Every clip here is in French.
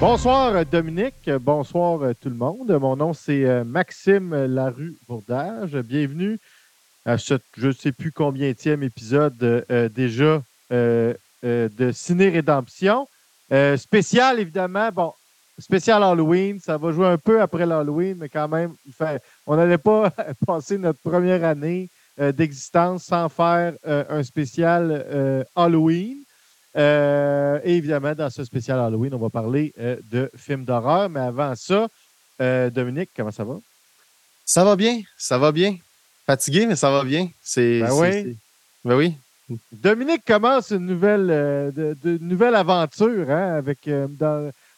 Bonsoir Dominique, bonsoir euh, tout le monde. Mon nom c'est euh, Maxime Larue Bourdage. Bienvenue à ce je ne sais plus combien épisode euh, déjà de Ciné Rédemption. spécial évidemment, bon, spécial Halloween, ça va jouer un peu après l'Halloween, mais quand même, on n'allait pas passer notre première année d'existence sans faire un spécial Halloween. Euh, et évidemment, dans ce spécial Halloween, on va parler euh, de films d'horreur. Mais avant ça, euh, Dominique, comment ça va? Ça va bien, ça va bien. Fatigué, mais ça va bien. C'est, ben oui. Ben oui. Dominique commence une nouvelle, de, nouvelle aventure hein, avec.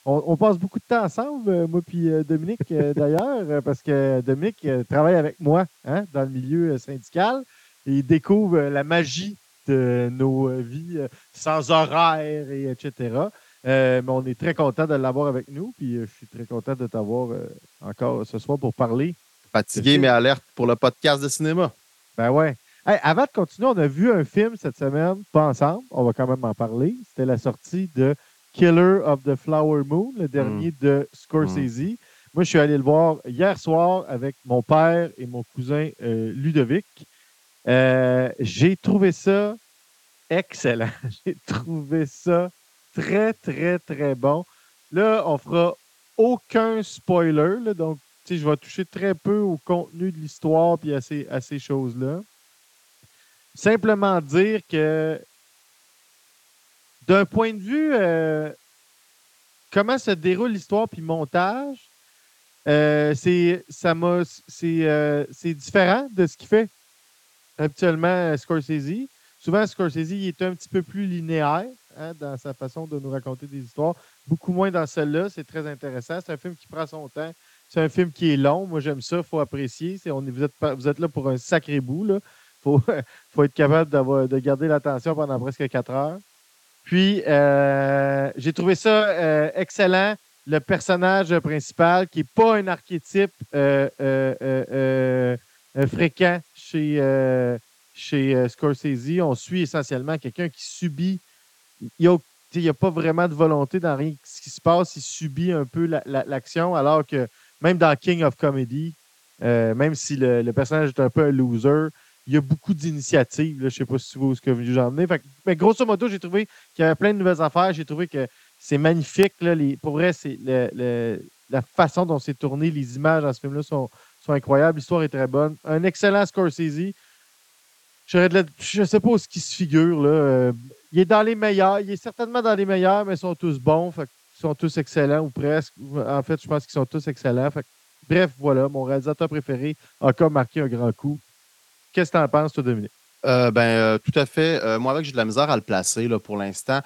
On, passe beaucoup de temps ensemble, moi puis Dominique d'ailleurs, parce que Dominique travaille avec moi hein, dans le milieu syndical et il découvre la magie de nos euh, vies euh, sans horaire, et etc. Euh, mais on est très content de l'avoir avec nous. Puis je suis très content de t'avoir encore ce soir pour parler. Fatigué, mais alerte pour le podcast de cinéma. Ben ouais. avant de continuer, on a vu un film cette semaine, pas ensemble, on va quand même en parler. C'était la sortie de Killer of the Flower Moon, le dernier mm. de Scorsese. Mm. Moi, je suis allé le voir hier soir avec mon père et mon cousin Ludovic. Euh, j'ai trouvé ça excellent. J'ai trouvé ça très, très, très bon. Là, on fera aucun spoiler. donc, je vais toucher très peu au contenu de l'histoire à ces, à ces choses-là. Simplement dire que d'un point de vue euh, comment se déroule l'histoire puis montage, euh, c'est c'est différent de ce qu'il fait habituellement Scorsese. Souvent, Scorsese il est un petit peu plus linéaire hein, dans sa façon de nous raconter des histoires. Beaucoup moins dans celle-là. C'est très intéressant. C'est un film qui prend son temps. C'est un film qui est long. Moi, j'aime ça. Il faut apprécier. On vous, êtes, vous êtes là pour un sacré bout. Il faut, faut, être capable de garder l'attention pendant presque quatre heures. Puis, euh, j'ai trouvé ça euh, excellent. Le personnage principal, qui n'est pas un archétype euh, fréquent chez, chez Scorsese, on suit essentiellement quelqu'un qui subit. Il n'y a, pas vraiment de volonté dans rien ce qui se passe. Il subit un peu l'action, alors que même dans King of Comedy, même si le, personnage est un peu un loser, il y a beaucoup d'initiatives. Je ne sais pas si vous ce que vous venez. mais grosso modo, j'ai trouvé qu'il y avait plein de nouvelles affaires. J'ai trouvé que c'est magnifique. Là, pour vrai, c'est la façon dont c'est tourné, les images dans ce film-là sont, incroyables. L'histoire est très bonne. Un excellent Scorsese. Je ne sais pas ce qui se figure. Là. Euh, il est dans les meilleurs. Il est certainement dans les meilleurs, mais ils sont tous bons. ils sont tous excellents ou presque. En fait, je pense qu'ils sont tous excellents. bref, voilà, mon réalisateur préféré a encore marqué un grand coup. Qu'est-ce que tu en penses, toi, Dominique? Euh, ben, euh, tout à fait. moi, avec, j'ai de la misère à le placer là, pour l'instant.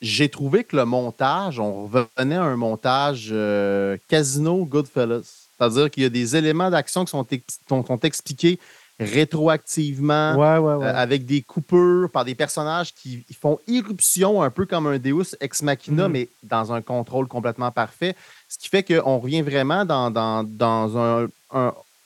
j'ai trouvé que le montage, on revenait à un montage Casino Goodfellas. C'est-à-dire qu'il y a des éléments d'action qui sont, sont, expliqués rétroactivement, euh, avec des coupures par des personnages qui font irruption un peu comme un Deus ex machina, mm-hmm. mais dans un contrôle complètement parfait. Ce qui fait qu'on revient vraiment dans, dans, un,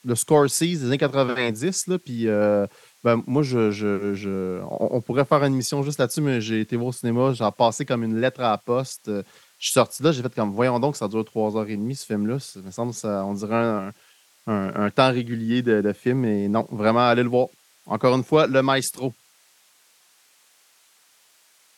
le Scorsese des années 90. Là, puis, euh, ben, moi, je, on, pourrait faire une émission juste là-dessus, mais j'ai été voir au cinéma, j'ai passé comme une lettre à la poste. Je suis sorti là, j'ai fait comme, voyons donc, ça dure trois heures et demie, ce film-là. Ça me semble, ça, on dirait un, temps régulier de, film. Et non, vraiment, allez le voir. Encore une fois, le maestro.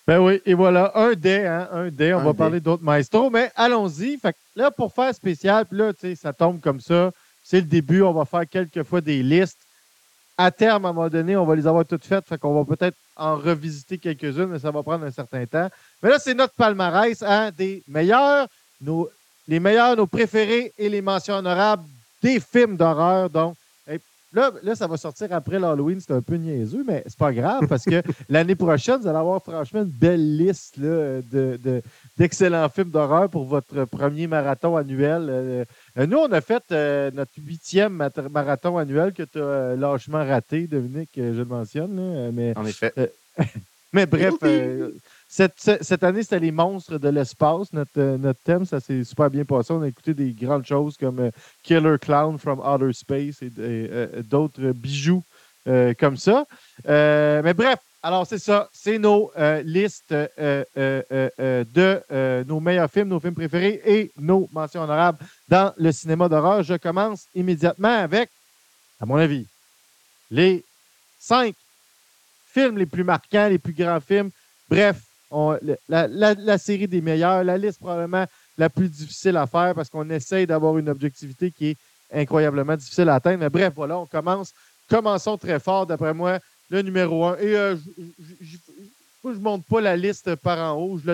Ben oui, et voilà, un dé, hein, un dé. On va parler d'autres maestros, mais allons-y. Là, pour faire spécial, puis là, tu sais, ça tombe comme ça. C'est le début. On va faire quelques fois des listes à terme, à un moment donné, on va les avoir toutes faites. Fait qu'on va peut-être en revisiter quelques-unes, mais ça va prendre un certain temps. Mais là, c'est notre palmarès hein, des meilleurs, nos, les meilleurs, nos préférés et les mentions honorables des films d'horreur. Donc, Là, ça va sortir après l'Halloween, c'est un peu niaiseux, mais c'est pas grave parce que l'année prochaine, vous allez avoir franchement une belle liste d'excellents films d'horreur pour votre premier marathon annuel. Euh, nous, on a fait euh, notre huitième marathon annuel que tu as lâchement raté, Dominique, je le mentionne. mais, en effet. mais bref, cette, année, c'était les monstres de l'espace. Notre, euh, notre thème, ça s'est super bien passé. On a écouté des grandes choses comme euh, Killer Clown from Outer Space et, euh, d'autres bijoux comme ça. mais bref, Alors, c'est ça. C'est nos euh, listes euh, euh, de nos meilleurs films, nos films préférés et nos mentions honorables dans le cinéma d'horreur. Je commence immédiatement avec, à mon avis, les cinq films les plus marquants, les plus grands films. Bref, la, série des meilleurs, la liste probablement la plus difficile à faire parce qu'on essaye d'avoir une objectivité qui est incroyablement difficile à atteindre. Mais bref, voilà, on commence. Commençons très fort, d'après moi, le numéro un. Et euh, je ne monte pas la liste par en haut, je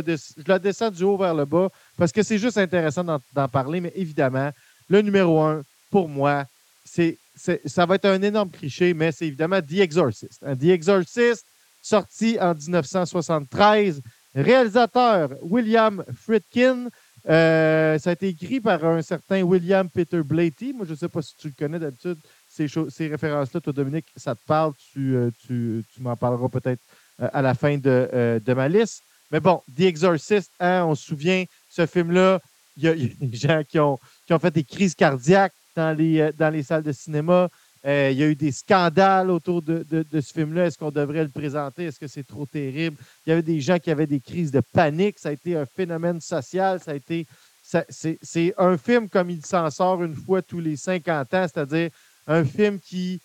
la, descends du haut vers le bas parce que c'est juste intéressant d'en parler. Mais évidemment, le numéro un, pour moi, c'est ça va être un énorme cliché, mais c'est évidemment The Exorcist. The Exorcist, sorti en 1973, réalisateur William Friedkin. Euh, ça a été écrit par un certain William Peter Blatty. Moi, je ne sais pas si tu le connais d'habitude. Ces, ces références-là, toi, Dominique, ça te parle. Tu, euh, m'en parleras peut-être euh, à la fin de, de, ma liste. Mais bon, The Exorcist, hein, on se souvient, ce film-là, il y, a des gens qui ont, fait des crises cardiaques dans les, salles de cinéma. Euh, il y a eu des scandales autour de, ce film-là. Est-ce qu'on devrait le présenter? Est-ce que c'est trop terrible? Il y avait des gens qui avaient des crises de panique. Ça a été un phénomène social. Ça a été. c'est un film comme il s'en sort une fois tous les 50 ans, c'est-à-dire un film qui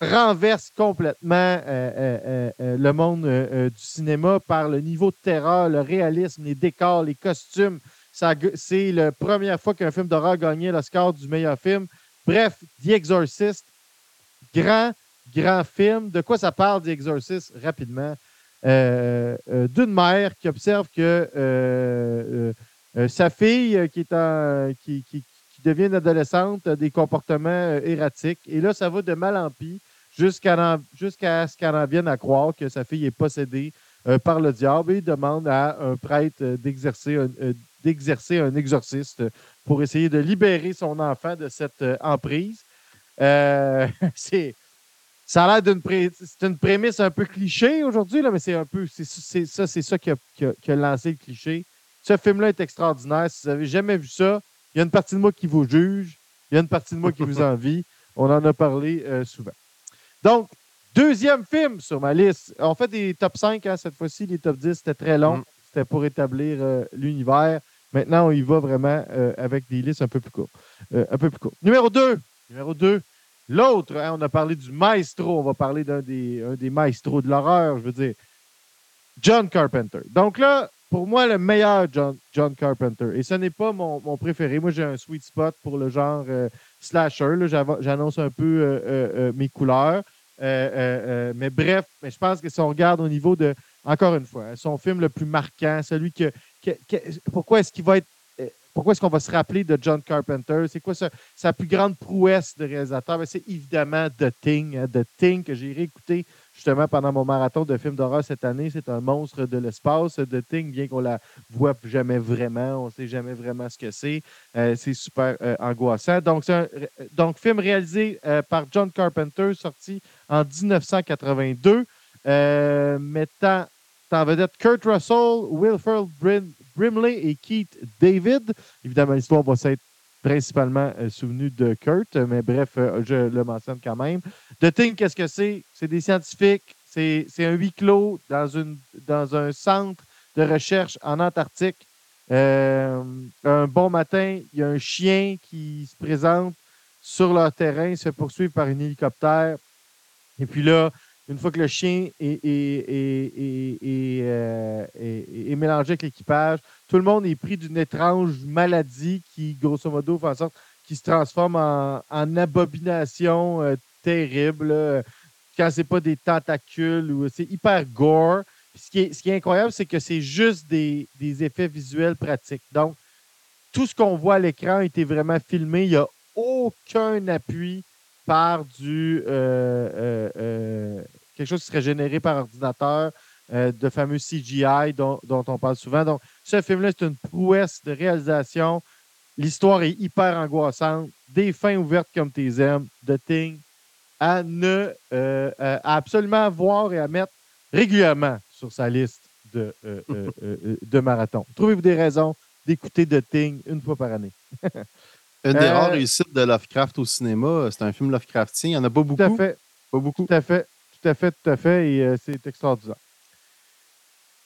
renverse complètement euh, euh, le monde du cinéma par le niveau de terreur, le réalisme, les décors, les costumes. C'est la première fois qu'un film d'horreur gagnait le score du meilleur film. Bref, The Exorcist, grand, grand film. De quoi ça parle, The Exorcist, rapidement? Euh, euh, d'une mère qui observe que euh, sa fille, qui, est en, qui, devient une adolescente, a des comportements erratiques. Et là, ça va de mal en pis jusqu'à ce qu'elle en vienne à croire que sa fille est possédée par le diable et demande à un prêtre d'exercer un, exorciste pour essayer de libérer son enfant de cette euh, emprise. Euh, c'est, ça a l'air d'une une prémisse un peu cliché aujourd'hui, mais c'est un peu c'est, ça, c'est ça qui a, lancé le cliché. Ce film-là est extraordinaire. Si vous n'avez jamais vu ça, il y a une partie de moi qui vous juge, il y a une partie de moi qui vous envie. On en a parlé euh, souvent. Donc, deuxième film sur ma liste. On fait des top 5 hein, cette fois-ci, les top 10, c'était très long. Mm. C'était pour établir l'univers. Maintenant, on y va vraiment euh, avec des listes un peu plus courtes. Euh, un peu plus courtes. Numéro 2. Numéro 2. L'autre, hein, on a parlé du maestro. On va parler d'un des, des maestros de l'horreur, je veux dire. John Carpenter. Donc là, pour moi, le meilleur John, Carpenter. Et ce n'est pas mon, préféré. Moi, j'ai un sweet spot pour le genre euh, slasher. J'annonce un peu mes couleurs. mais bref, mais je pense que si on regarde au niveau de, encore une fois, son film le plus marquant, celui que, pourquoi est-ce qu'il va être. Euh, pourquoi est-ce qu'on va se rappeler de John Carpenter? C'est quoi sa, plus grande prouesse de réalisateur? Ben, c'est évidemment The Thing. Hein, The Thing que j'ai réécouté justement pendant mon marathon de films d'horreur cette année. C'est un monstre de l'espace. The Thing, bien qu'on la voit jamais vraiment, on ne sait jamais vraiment ce que c'est. Euh, c'est super euh, angoissant. Donc, un donc, film réalisé par John Carpenter, sorti en 1982, mettant en vedette Kurt Russell, Wilford Brimley et Keith David. Évidemment, l'histoire va s'être principalement euh, souvenue de Kurt, mais bref, euh, je le mentionne quand même. The Thing, qu'est-ce que c'est? C'est des scientifiques, c'est un huis clos dans, une, dans un centre de recherche en Antarctique. Euh, un bon matin, il y a un chien qui se présente sur leur terrain, se fait poursuivre par un hélicoptère. Et puis là, une fois que le chien est, euh, est, mélangé avec l'équipage, tout le monde est pris d'une étrange maladie qui, grosso modo, fait en sorte qu'il se transforme en, abomination euh, terrible. quand c'est pas des tentacules ou c'est hyper gore. ce, qui est, incroyable, c'est que c'est juste des, des, effets visuels pratiques. Donc, tout ce qu'on voit à l'écran a été vraiment filmé. Il n'y a aucun appui par du euh, quelque chose qui serait généré par ordinateur, euh, de fameux CGI dont, on parle souvent. Donc, ce film-là, c'est une prouesse de réalisation. L'histoire est hyper angoissante, des fins ouvertes comme tes aimes, de Thing, à ne euh, absolument voir et à mettre régulièrement sur sa liste de, euh, de marathon. Trouvez-vous des raisons d'écouter The Thing une fois par année? une des rares réussites de Lovecraft au cinéma, c'est un film Lovecraftien. Il n'y en a pas beaucoup. Tout à fait. Pas beaucoup. Tout à fait. Tout à fait, tout à fait, et c'est extraordinaire.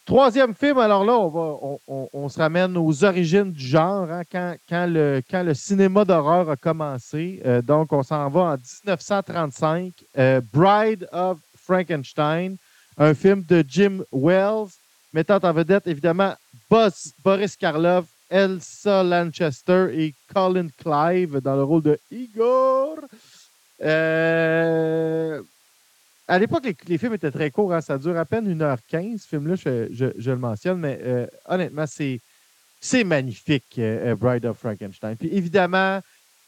Troisième film, alors là, on, se ramène aux origines du genre, hein, quand, le, cinéma d'horreur a commencé. Euh, donc, on s'en va en 1935. Euh, Bride of Frankenstein, un film de Jim Wells, mettant en vedette évidemment Boris Karloff, Elsa Lanchester et Colin Clive dans le rôle de Igor. Euh, à l'époque, les, films étaient très courts. Hein. Ça dure à peine 1h15, ce film-là, je, le mentionne, mais euh, honnêtement, c'est, magnifique, euh, euh, Bride of Frankenstein. Puis évidemment,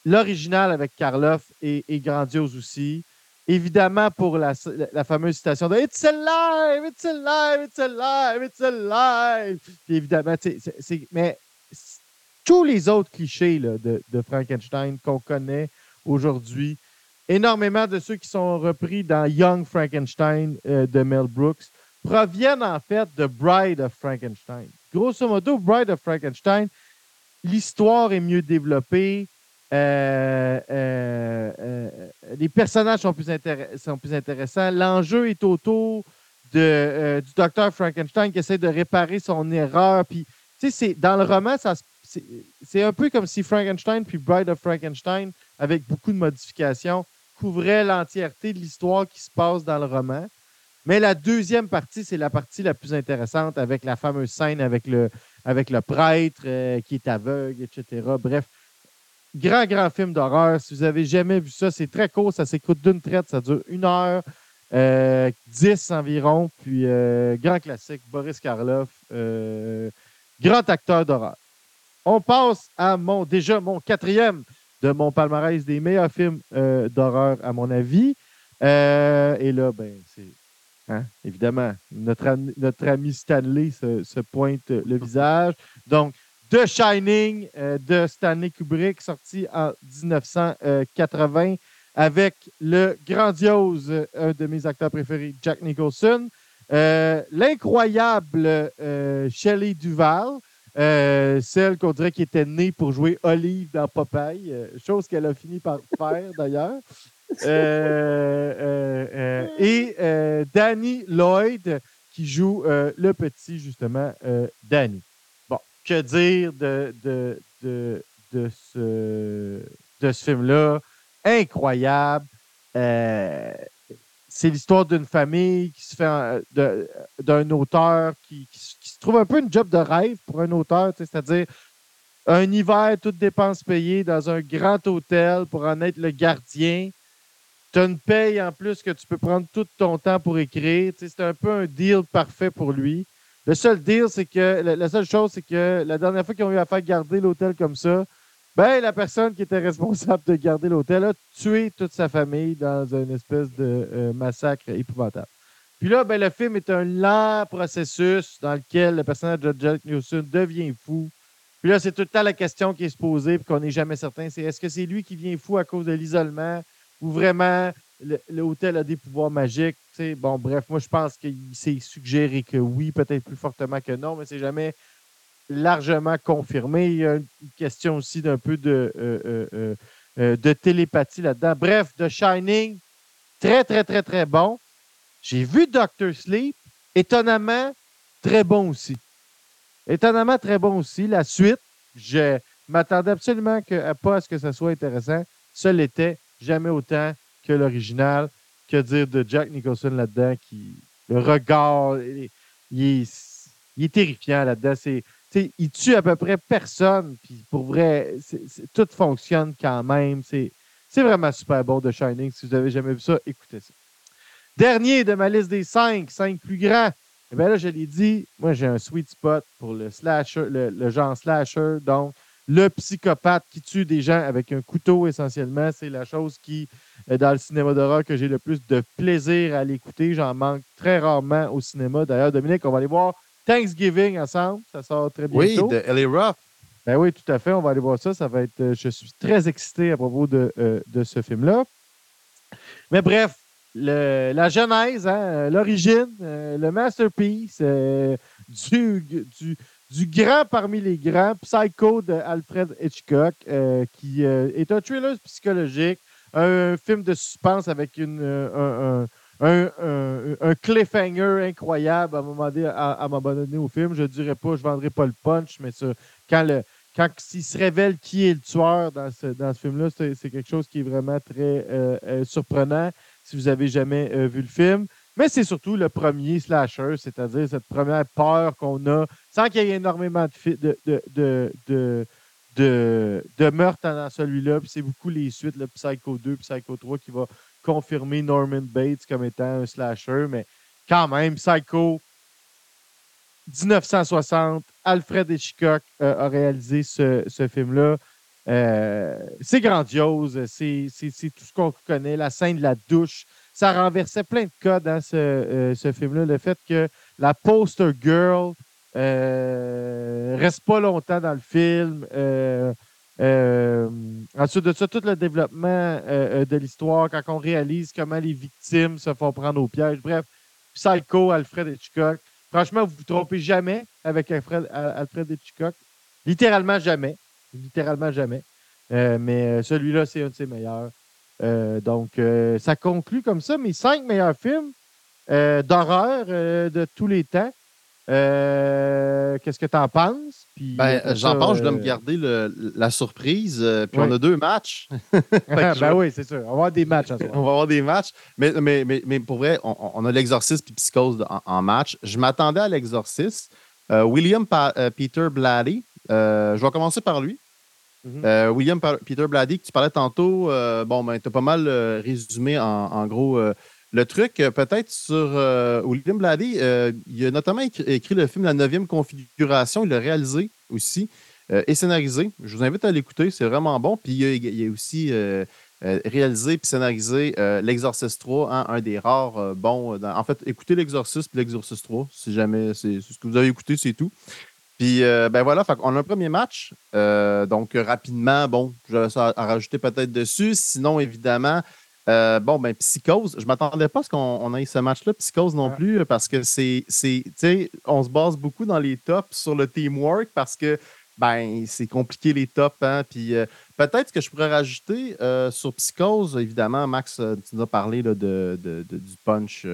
l'original avec Karloff est, grandiose aussi. Évidemment, pour la, fameuse citation de It's alive, it's alive, it's alive, it's alive. Puis évidemment, c'est, mais tous les autres clichés de, de Frankenstein qu'on connaît aujourd'hui, énormément de ceux qui sont repris dans Young Frankenstein euh, de Mel Brooks proviennent en fait de Bride of Frankenstein. Grosso modo, Bride of Frankenstein, l'histoire est mieux développée, euh, euh, les personnages sont plus, sont plus intéressants, l'enjeu est autour de, du docteur Frankenstein qui essaie de réparer son erreur. Puis, dans le roman, c'est, un peu comme si Frankenstein puis Bride of Frankenstein, avec beaucoup de modifications, couvrait l'entièreté de l'histoire qui se passe dans le roman. Mais la deuxième partie, c'est la partie la plus intéressante avec la fameuse scène avec le, avec le prêtre euh, qui est aveugle, etc. Bref, grand, grand film d'horreur. Si vous avez jamais vu ça, c'est très court, ça s'écoute d'une traite, ça dure une heure, euh, dix environ. Puis, euh, grand classique, Boris Karloff, grand acteur d'horreur. On passe à mon, déjà mon quatrième de mon palmarès des meilleurs films euh, d'horreur, à mon avis. Euh, et là, ben, c'est. Hein, évidemment, notre, notre ami Stanley se, pointe le visage. Donc, The Shining euh, de Stanley Kubrick, sorti en 1980, avec le grandiose, un de mes acteurs préférés, Jack Nicholson. L'incroyable Shelley Duval, euh, celle qu'on dirait qui était née pour jouer Olive dans Popeye, euh, chose qu'elle a fini par faire d'ailleurs. Euh, et Danny Lloyd qui joue le petit, justement, Danny. Bon, que dire de, de, de, de ce, de ce film-là? Incroyable c'est l'histoire d'une famille qui se fait d'un auteur qui, se trouve un peu une job de rêve pour un auteur, c'est-à-dire un hiver, toutes dépenses payées dans un grand hôtel pour en être le gardien. Tu as une paye en plus que tu peux prendre tout ton temps pour écrire. C'est un peu un deal parfait pour lui. Le seul deal, c'est que la, seule chose, c'est que la dernière fois qu'ils ont eu à faire garder l'hôtel comme ça, ben, la personne qui était responsable de garder l'hôtel a tué toute sa famille dans une espèce de euh, massacre épouvantable. Puis là, ben, le film est un lent processus dans lequel le personnage de Jack Newson devient fou. Puis là, c'est tout le temps la question qui est se poser, puis qu'on n'est jamais certain, c'est est-ce que c'est lui qui devient fou à cause de l'isolement ou vraiment l'hôtel a des pouvoirs magiques? bon, bref, moi, je pense qu'il s'est suggéré que oui, peut-être plus fortement que non, mais c'est jamais largement confirmé. Il y a une question aussi d'un peu de, euh, euh, euh, de télépathie là-dedans. Bref, The Shining, très, très, très, très bon. J'ai vu Doctor Sleep, étonnamment, très bon aussi. Étonnamment, très bon aussi. La suite, je m'attendais absolument que, pas à ce que ça soit intéressant. Ça l'était jamais autant que l'original. Que dire de Jack Nicholson là-dedans, qui le regard, il est terrifiant là-dedans. C'est il tue à peu près personne. Puis pour vrai, tout fonctionne quand même. C'est vraiment super bon de Shining. Si vous n'avez jamais vu ça, écoutez ça. Dernier de ma liste des cinq, cinq plus grands. Eh bien là, je l'ai dit, moi j'ai un sweet spot pour le slasher, le, genre slasher. Donc, le psychopathe qui tue des gens avec un couteau essentiellement, c'est la chose qui, euh, dans le cinéma d'horreur, que j'ai le plus de plaisir à l'écouter. J'en manque très rarement au cinéma. D'ailleurs, Dominique, on va aller voir Thanksgiving ensemble. Ça sort très bientôt. Oui, de L.A. Ruff. Ben oui, tout à fait. On va aller voir ça. Ça va être. Euh, je suis très excité à propos de, euh, de ce film-là. Mais bref, le, la genèse, hein, l'origine, euh, le masterpiece du, du, du, grand parmi les grands, Psycho de Alfred Hitchcock, qui est un thriller psychologique, un, film de suspense avec une, un un, cliffhanger incroyable à un moment donné, à, m'abandonner au film. Je ne dirais pas, je ne vendrai pas le punch, mais ça, quand le quand il se révèle qui est le tueur dans ce, dans ce film-là, c'est quelque chose qui est vraiment très euh, euh, surprenant si vous avez jamais euh, vu le film. Mais c'est surtout le premier slasher, c'est-à-dire cette première peur qu'on a, sans qu'il y ait énormément de, de, de, dans celui-là. Puis c'est beaucoup les suites, le Psycho 2, Psycho 3, qui va confirmer Norman Bates comme étant un slasher. Mais quand même, Psycho, 1960, Alfred Hitchcock euh, a réalisé ce, film-là. Euh, c'est grandiose, c'est tout ce qu'on connaît, la scène de la douche. Ça renversait plein de codes dans ce, euh, film-là. Le fait que la poster girl reste pas longtemps dans le film. ensuite de ça, tout le développement de l'histoire, quand on réalise comment les victimes se font prendre au piège. Bref, Psycho, Alfred Hitchcock. Franchement, vous ne vous trompez jamais avec Alfred Hitchcock. Littéralement jamais. Littéralement jamais. Euh, mais euh, celui-là, c'est un de ses meilleurs. Euh, donc, ça conclut comme ça mes cinq meilleurs films d'horreur de tous les temps. Qu'est-ce que tu en penses? Ben, j'en pense, je dois me garder la surprise. puis on a deux matchs. ben oui, c'est sûr. On va avoir des matchs. on va avoir des matchs. Mais, mais, mais, pour vrai, on, a l'exorciste puis psychose en, match. Je m'attendais à l'exorciste. William Peter Blatty. Je vais commencer par lui. Mm-hmm. William Peter Blatty, que tu parlais tantôt, bon, ben, tu as pas mal résumé en, gros le truc, euh, peut-être sur euh, William euh, il a notamment écrit, le film La neuvième configuration. Il l'a réalisé aussi et scénarisé. Je vous invite à l'écouter, c'est vraiment bon. Puis il a, aussi réalisé et scénarisé L'Exorcist 3, hein, un des rares bons. en fait, écoutez L'Exorcist et L'Exorcist 3, si jamais c'est ce que vous avez écouté, c'est tout. Puis, ben voilà, on a un premier match. donc, rapidement, bon, je vais à rajouter peut-être dessus. Sinon, évidemment, euh, bon, ben, Psychose, je ne m'attendais pas à ce qu'on ait ce match-là, Psychose non plus, parce que c'est, tu sais, on se base beaucoup dans les tops sur le teamwork parce que, ben, c'est compliqué les tops, hein. Puis euh, peut-être que je pourrais rajouter euh, sur Psychose, évidemment, Max, tu nous as parlé de, du punch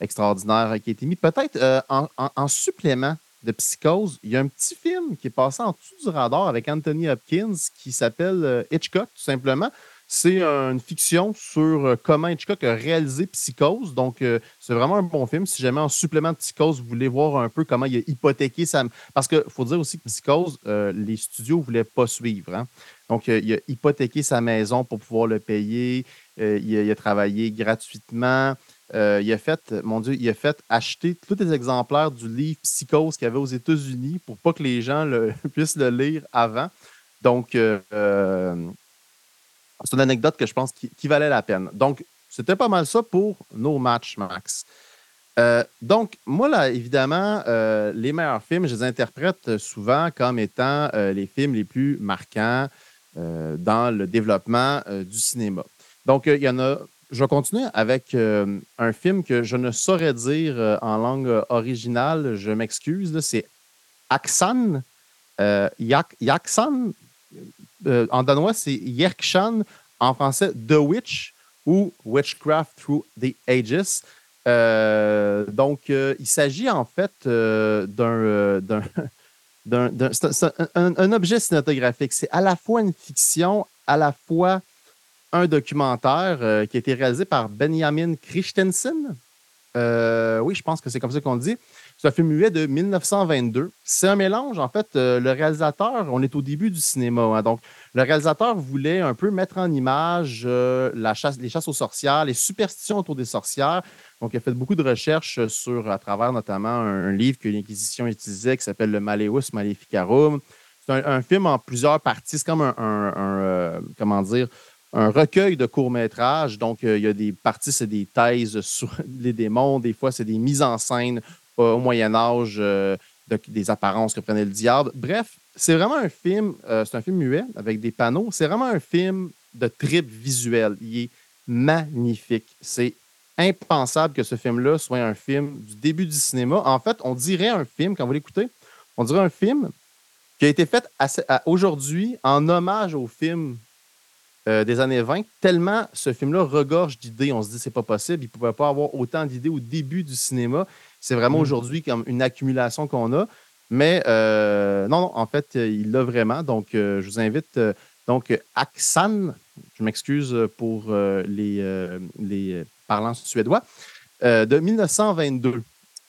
extraordinaire qui a été mis. Peut-être en, supplément de Psychose, il y a un petit film qui est passé en dessous du radar avec Anthony Hopkins qui s'appelle Hitchcock, tout simplement. C'est une fiction sur euh, comment Hitchcock a réalisé Psychose. Donc, euh, c'est vraiment un bon film. Si jamais en supplément de Psychose, vous voulez voir un peu comment il a hypothéqué sa. Parce qu'il faut dire aussi que Psychose, euh, les studios ne voulaient pas suivre. Hein. Donc, il a hypothéqué sa maison pour pouvoir le payer. il, a, travaillé gratuitement. Il a fait, mon Dieu, il a fait acheter tous les exemplaires du livre Psychose qu'il y avait aux États-Unis pour pas que les gens puissent le lire avant. Donc, c'est une anecdote que je pense qui, valait la peine. Donc, c'était pas mal ça pour nos matchs, Max. Euh, donc, moi, là, évidemment, euh, les meilleurs films, je les interprète souvent comme étant euh, les films les plus marquants dans le développement du cinéma. Donc, il y en a. Je vais continuer avec un film que je ne saurais dire en langue originale. Je m'excuse. C'est Aksan. Euh, en danois, c'est Yerkshan. En français, The Witch ou Witchcraft Through the Ages. Euh, donc, euh, il s'agit en fait d'un. un, objet cinématographique. C'est à la fois une fiction, à la fois un documentaire qui a été réalisé par Benjamin Christensen. oui, je pense que c'est comme ça qu'on dit. C'est un film muet de 1922. C'est un mélange, en fait. Euh, le réalisateur, on est au début du cinéma. Hein, donc, le réalisateur voulait un peu mettre en image euh, la chasse, les chasses aux sorcières, les superstitions autour des sorcières. Donc, il a fait beaucoup de recherches sur, à travers notamment un, livre que l'Inquisition utilisait qui s'appelle Le Maleus Maleficarum. C'est un, film en plusieurs parties. C'est comme un, euh, comment dire, un recueil de courts-métrages. Donc, il y a des parties, c'est des thèses sur les démons. Des fois, c'est des mises en scène au Moyen Âge, euh, des apparences que prenait le diable. Bref, c'est vraiment un film, euh, c'est un film muet avec des panneaux. C'est vraiment un film de trip visuel. Il est magnifique. C'est impensable que ce film-là soit un film du début du cinéma. En fait, on dirait un film, quand vous l'écoutez, on dirait un film qui a été fait aujourd'hui en hommage au film des années 20, tellement ce film-là regorge d'idées. On se dit c'est pas possible. Il ne pouvait pas avoir autant d'idées au début du cinéma. C'est vraiment mm. aujourd'hui comme une accumulation qu'on a. Mais non, non, en fait, il l'a vraiment. Donc, je vous invite. donc, Aksan, je m'excuse pour les, les parlants suédois, de 1922.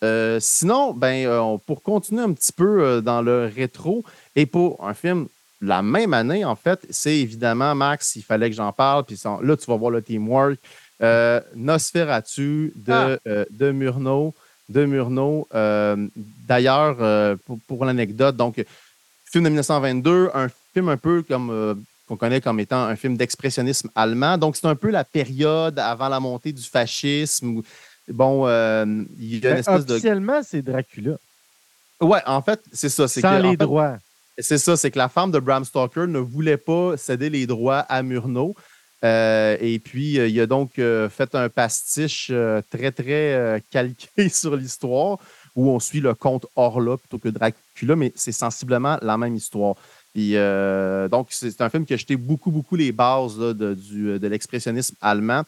Euh, sinon, ben, euh, pour continuer un petit peu euh, dans le rétro, et pour un film la même année, en fait, c'est évidemment, Max, il fallait que j'en parle, puis là, tu vas voir le teamwork. Nosferatu de, ah. de Murnau. De Murnau. D'ailleurs, pour, l'anecdote, donc, film de 1922, un film un peu comme qu'on connaît comme étant un film d'expressionnisme allemand. Donc, c'est un peu la période avant la montée du fascisme. Bon, euh, il y a une espèce de. Officiellement, c'est Dracula. Ouais, en fait, c'est ça. Sans les droits. C'est ça, c'est que la femme de Bram Stoker ne voulait pas céder les droits à Murnau. Euh, et puis, euh, il a donc fait un pastiche très, très calqué sur l'histoire où on suit le comte Orla plutôt que Dracula, mais c'est sensiblement la même histoire. Et, donc, c'est un film qui a jeté beaucoup, beaucoup les bases de, de l'expressionnisme allemand.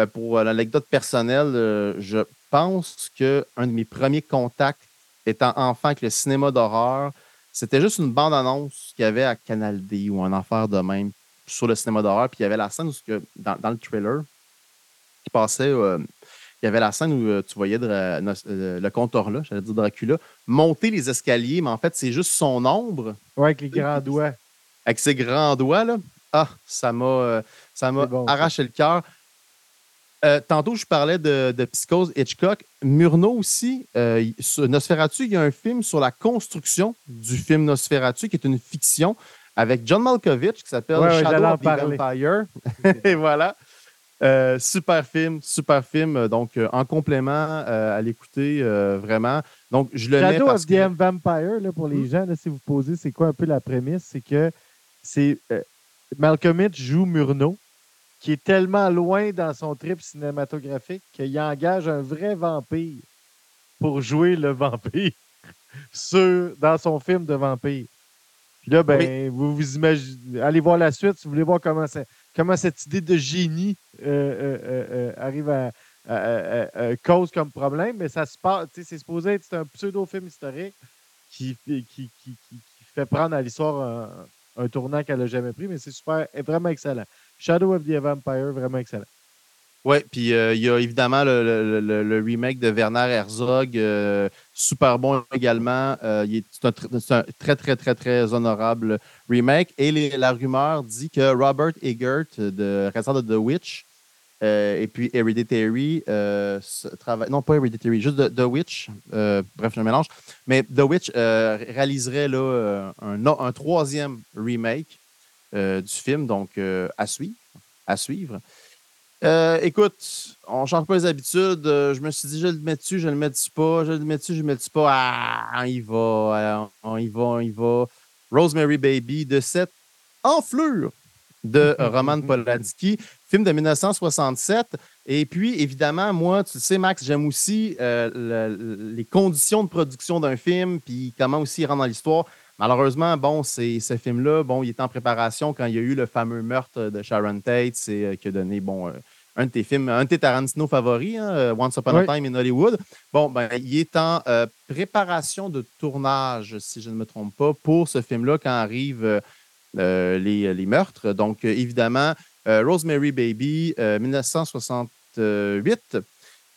Euh, pour euh, l'anecdote personnelle, euh, je pense qu'un de mes premiers contacts étant enfant avec le cinéma d'horreur, c'était juste une bande-annonce qu'il y avait à Canal D ou un affaire de même sur le cinéma d'horreur. Puis il y avait la scène où, dans, dans le trailer qui passait, il y avait la scène où tu voyais le compteur là, j'allais dire Dracula, monter les escaliers, mais en fait, c'est juste son ombre. Ouais, avec les grands doigts. Avec ses grands doigts, là. Ah, ça m'a ça m'a arraché le cœur. Euh, tantôt, je parlais de, de, Psychose Hitchcock. Murnau aussi, euh, Nosferatu, il y a un film sur la construction du film Nosferatu, qui est une fiction avec John Malkovich, qui s'appelle Shadow of the Vampire. Et voilà. Euh, super film, super film. Donc, en complément à l'écouter, vraiment. Donc, je le Shadow mets of the Vampire, là, pour les hmm? gens, si vous posez, c'est quoi un peu la prémisse? C'est que c'est Malkovich joue Murnau qui est tellement loin dans son trip cinématographique qu'il engage un vrai vampire pour jouer le vampire sur, dans son film de vampire. Puis là, ben, vous vous imaginez, allez voir la suite si vous voulez voir comment, comment cette idée de génie euh, euh, euh, arrive à, cause comme problème, mais ça se passe, c'est supposé être un pseudo-film historique qui, qui, qui, qui, fait prendre à l'histoire un, un, tournant qu'elle n'a jamais pris, mais c'est super, vraiment excellent. Shadow of the Vampire, vraiment excellent. Oui, puis euh, il y a évidemment le, remake de Werner Herzog, euh, super bon également. Euh, c'est un, très, très, très, très honorable remake. Et la rumeur dit que Robert Eggert, de réalisateur de The Witch, et puis Hereditary, non pas Hereditary, juste The, Witch, bref, je mélange, mais The Witch réaliserait là, un, troisième remake du film. Donc, euh, à suivre. À suivre. Euh, écoute, on ne change pas les habitudes. je me suis dit, je le mets dessus, je le mets dessus pas, je le mets dessus, je le mets dessus pas. Ah, on y va, on y va, on y va. Rosemary Baby de cette enflure de Roman Polanski, film de 1967. Et puis, évidemment, moi, tu sais, Max, j'aime aussi les conditions de production d'un film, puis comment aussi il rentre dans l'histoire. Malheureusement, bon, c'est ce film-là, bon, il est en préparation quand il y a eu le fameux meurtre de Sharon Tate, c'est euh, qui a donné, bon, euh, un de tes films, un de tes Tarantino favoris, hein, euh, Once Upon a Time in Hollywood. Bon, ben, il est en préparation de tournage, si je ne me trompe pas, pour ce film-là quand arrivent les, les, meurtres. Donc, évidemment, Rosemary Baby, 1968.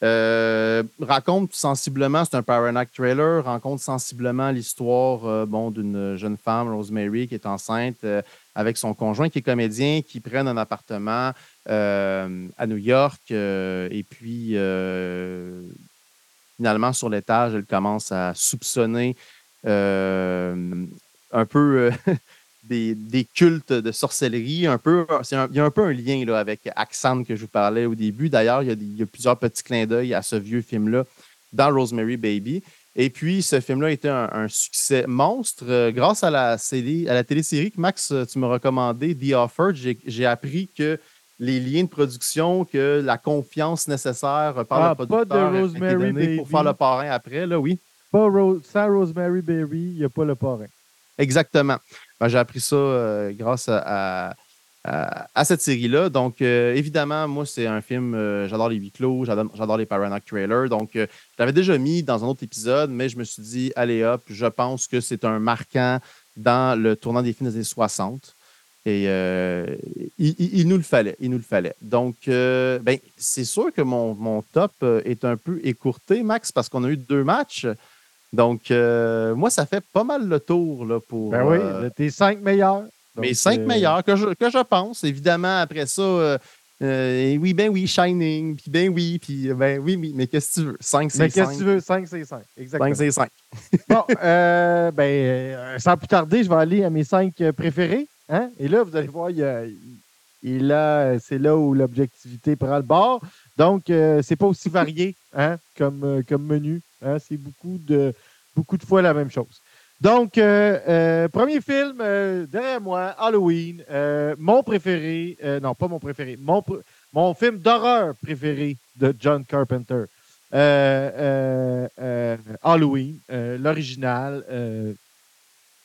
Euh, raconte sensiblement, c'est un Power trailer, raconte sensiblement l'histoire euh, bon, d'une jeune femme, Rosemary, qui est enceinte euh, avec son conjoint qui est comédien, qui prennent un appartement à New York. et puis, finalement, sur l'étage, elle commence à soupçonner un peu des, cultes de sorcellerie. Un peu, il y a un peu un lien là, avec Axan que je vous parlais au début. D'ailleurs, il, y a plusieurs petits clins d'œil à ce vieux film-là dans Rosemary Baby. Et puis, ce film-là a été un, succès monstre. Euh, grâce à la, série, à la télésérie que Max, euh, tu m'as recommandé, The Offer, j'ai appris que les liens de production, que la confiance nécessaire par ah, le producteur pas de Rosemary pour faire le parrain après, là, oui. Pas sans Rosemary Baby, il n'y a pas le parrain. Exactement. Ben, j'ai appris ça euh, grâce à, à, cette série-là. Donc, euh, évidemment, moi, c'est un film, euh, j'adore les huis clos, j'adore les Paranoid trailers. Donc, je l'avais déjà mis dans un autre épisode, mais je me suis dit, allez hop, je pense que c'est un marquant dans le tournant des films des années 60. Et il, nous le fallait, il nous le fallait. Donc, ben, c'est sûr que mon, mon, top est un peu écourté, Max, parce qu'on a eu deux matchs. Donc, moi, ça fait pas mal le tour là, pour. Ben oui, tes cinq meilleurs. Mais cinq euh, meilleurs que je, que je pense. Évidemment, après ça, euh, euh, oui, ben oui, Shining, puis ben oui, puis ben oui, oui, mais qu'est-ce que tu veux? 5, c'est 5. Mais qu'est-ce que tu veux? 5, c'est 5. Exactement. 5, c'est 5. bon, ben, sans plus tarder, je vais aller à mes 5 préférés. Hein? Et là, vous allez voir, il, a, c'est là où l'objectivité prend le bord. Donc, c'est pas aussi varié hein, comme, comme menu. Hein? C'est beaucoup de, beaucoup de fois la même chose. Donc, euh, euh, premier film euh, derrière moi, Halloween. mon préféré, non, pas mon préféré, mon, mon film d'horreur préféré de John Carpenter. Halloween, l'original,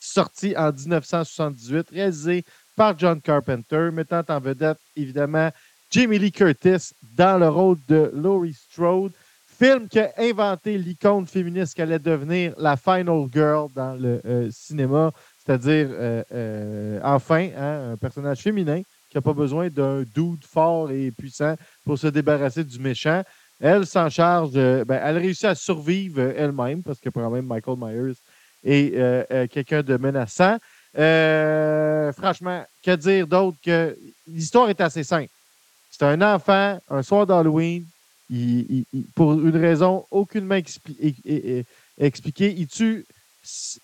sorti en 1978, réalisé par John Carpenter, mettant en vedette évidemment Jamie Lee Curtis dans le rôle de Laurie Strode film qui a inventé l'icône féministe qu'elle allait devenir la final girl dans le euh, cinéma, c'est-à-dire euh, euh, enfin hein, un personnage féminin qui n'a pas besoin d'un dude fort et puissant pour se débarrasser du méchant. Elle s'en charge, ben, elle réussit à survivre elle-même parce que quand même Michael Myers est quelqu'un de menaçant. franchement, que dire d'autre que l'histoire est assez simple. C'est un enfant, un soir d'Halloween, pour une raison aucunement expliquée, il tue,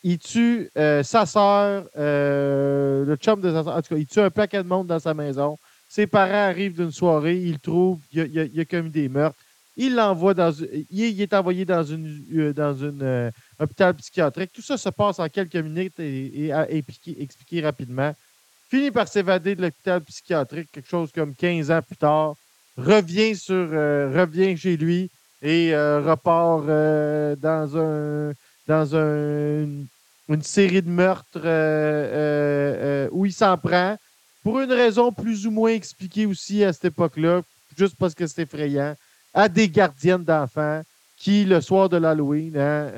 il tue euh, sa soeur, euh, le chum de sa soeur. En tout cas, il tue un paquet de monde dans sa maison. Ses parents arrivent d'une soirée, il le trouve, il a, commis des meurtres. Il l'envoie dans il, est envoyé dans une euh, dans un hôpital psychiatrique. Tout ça se passe en quelques minutes et, et, expliqué rapidement. Finit par s'évader de l'hôpital psychiatrique quelque chose comme 15 ans plus tard revient sur euh, revient chez lui et euh, repart euh, dans un dans un, une série de meurtres où il s'en prend pour une raison plus ou moins expliquée aussi à cette époque-là, juste parce que c'est effrayant, à des gardiennes d'enfants qui, le soir de l'Halloween, hein,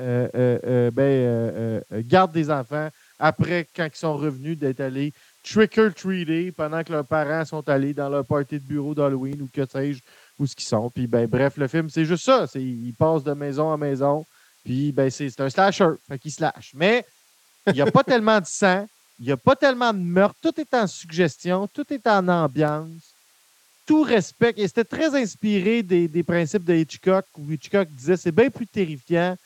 ben, gardent des enfants après, quand ils sont revenus d'être allés trick-or-treater pendant que leurs parents sont allés dans leur party de bureau d'Halloween ou que sais-je, où ce qu'ils sont. Puis, ben, bref, le film, c'est juste ça. Ils passent de maison en maison. Puis, ben, c'est un slasher. Fait qu'ils slash. Mais il n'y a pas tellement de sang. Il n'y a pas tellement de meurtre. Tout est en suggestion. Tout est en ambiance. Tout respecte. Et c'était très inspiré des, des, principes de Hitchcock, où Hitchcock disait c'est bien plus terrifiant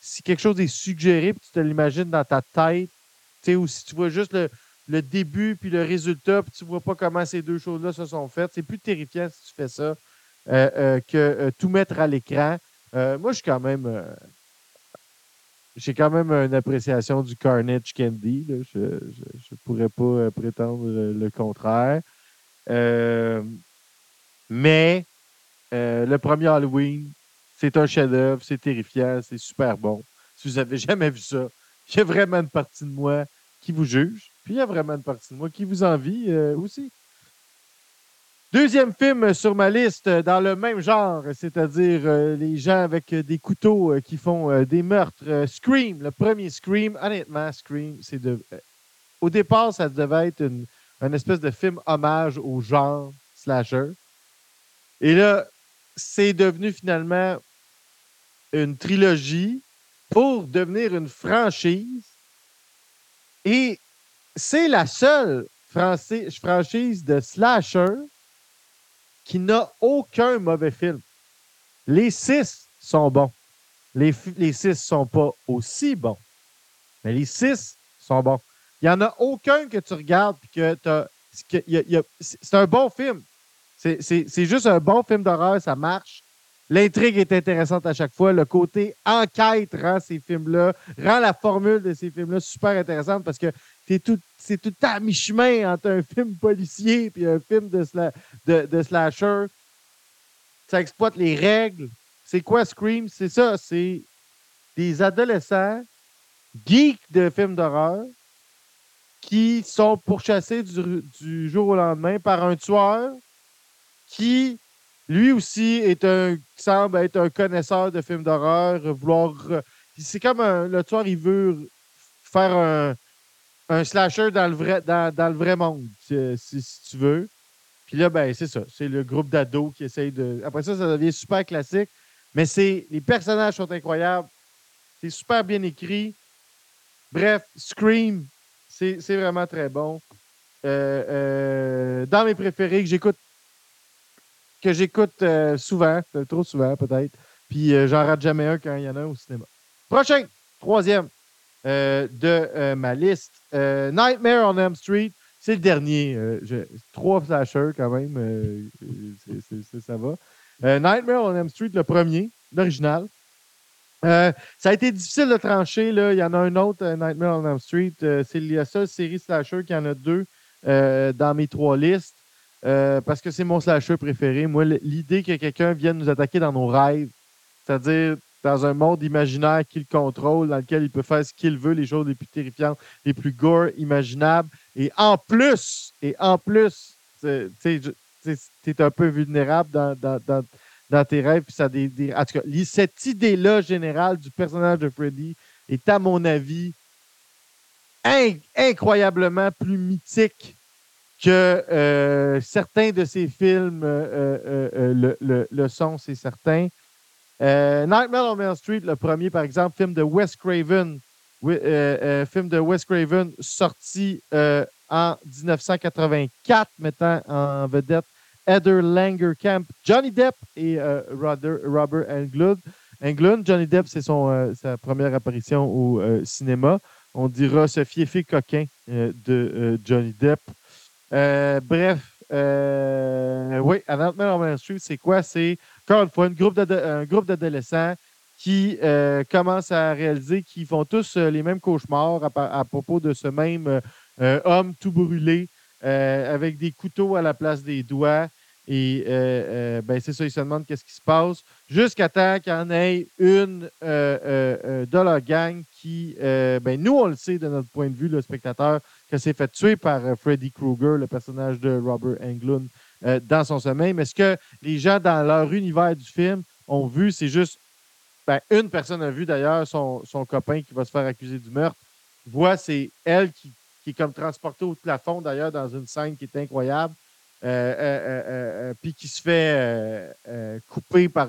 si quelque chose est suggéré puis tu te l'imagines dans ta tête. Tu sais, ou si tu vois juste le, le début puis le résultat, puis tu vois pas comment ces deux choses-là se sont faites. C'est plus terrifiant si tu fais ça euh, euh, que euh, tout mettre à l'écran. moi, je suis quand même. j'ai quand même une appréciation du Carnage Candy. Je ne pourrais pas prétendre le contraire. mais le premier Halloween, c'est un chef-d'œuvre, c'est terrifiant, c'est super bon. Si vous n'avez jamais vu ça, a vraiment une partie de moi qui vous juge. Puis il y a vraiment une partie de moi qui vous envie euh, aussi. Deuxième film sur ma liste euh, dans le même genre, c'est-à-dire euh, les gens avec des couteaux qui font des meurtres. Scream, le premier Scream. Honnêtement, Scream, c'est de. Au départ, ça devait être une, une espèce de film hommage au genre slasher. Et là, c'est devenu finalement une trilogie pour devenir une franchise. Et c'est la seule franchise de slasher qui n'a aucun mauvais film. Les six sont bons. Les, les six sont pas aussi bons. Mais les six sont bons. Il n'y en a aucun que tu regardes et que tu C'est un bon film. C'est juste un bon film d'horreur, ça marche. L'intrigue est intéressante à chaque fois. Le côté enquête rend ces films-là, rend la formule de ces films-là super intéressante parce que c'est tout, c'est tout à mi-chemin entre un film policier et un film de, slasher. Ça exploite les règles. C'est quoi Scream? C'est ça, c'est des adolescents geeks de films d'horreur qui sont pourchassés du jour au lendemain par un tueur qui, lui aussi, est un, semble être un connaisseur de films d'horreur, vouloir. C'est comme le tueur, il veut faire un, slasher dans le vrai, monde, si, tu veux. Puis là, ben, c'est ça. C'est le groupe d'ados qui essaye de. Après ça, ça devient super classique. Mais c'est. Les personnages sont incroyables. C'est super bien écrit. Bref, Scream, c'est c'est vraiment très bon. Euh, euh, dans mes préférés que j'écoute que j'écoute euh, souvent, euh, trop souvent peut-être. Puis euh, j'en rate jamais un quand il y en a un au cinéma. Prochain, troisième de ma liste. Nightmare on Elm Street, c'est le dernier. trois slashers quand même. ça va. Nightmare on Elm Street, le premier, l'original. Ça a été difficile de trancher. Là. Il y en a un autre, Nightmare on Elm Street. C'est la seule série slasher qui en a deux dans mes trois listes. Euh, parce que c'est mon slasher préféré. Moi, l'idée que quelqu'un vienne nous attaquer dans nos rêves, c'est-à-dire dans un monde imaginaire qu'il contrôle, dans lequel il peut faire ce qu'il veut, les choses les plus terrifiantes, les plus gore imaginables. Et en plus, et en plus, tu es un peu vulnérable dans, dans- dans- dans tes rêves. Puis ça des, des- en tout cas, cette idée-là générale du personnage de Freddy est, à mon avis, in- incroyablement plus mythique que euh, certains de ces films euh, euh, le, sont, c'est certain. Nightmare on Elm Street, le premier, par exemple, film de Wes Craven, film de Wes Craven sorti en 1984, mettant en vedette Heather Langerkamp, Johnny Depp et Robert Englund. Englund. Johnny Depp, c'est sa première apparition au cinéma. On dira ce fiefé coquin de Johnny Depp. Euh, bref, euh, oui, Nightmare on Street, c'est quoi? C'est, encore une fois, un groupe d'adolescents qui euh, commencent à réaliser qu'ils font tous euh, les mêmes cauchemars à, propos de ce même euh, homme tout brûlé euh, avec des couteaux à la place des doigts. Et euh, ben, c'est ça, ils se demandent qu'est-ce qui se passe. Jusqu'à temps qu'il y en ait une euh, de leur gang qui, ben, nous, on le sait de notre point de vue, le spectateur, que s'est fait tuer par euh, Freddy Krueger, le personnage de Robert Englund, euh, dans son sommeil. Mais ce que les gens dans leur univers du film ont vu, c'est juste. Ben, une personne a vu d'ailleurs son, copain qui va se faire accuser du meurtre. Voit, c'est elle qui, est comme transportée au plafond d'ailleurs dans une scène qui est incroyable. Euh, puis qui se fait couper par,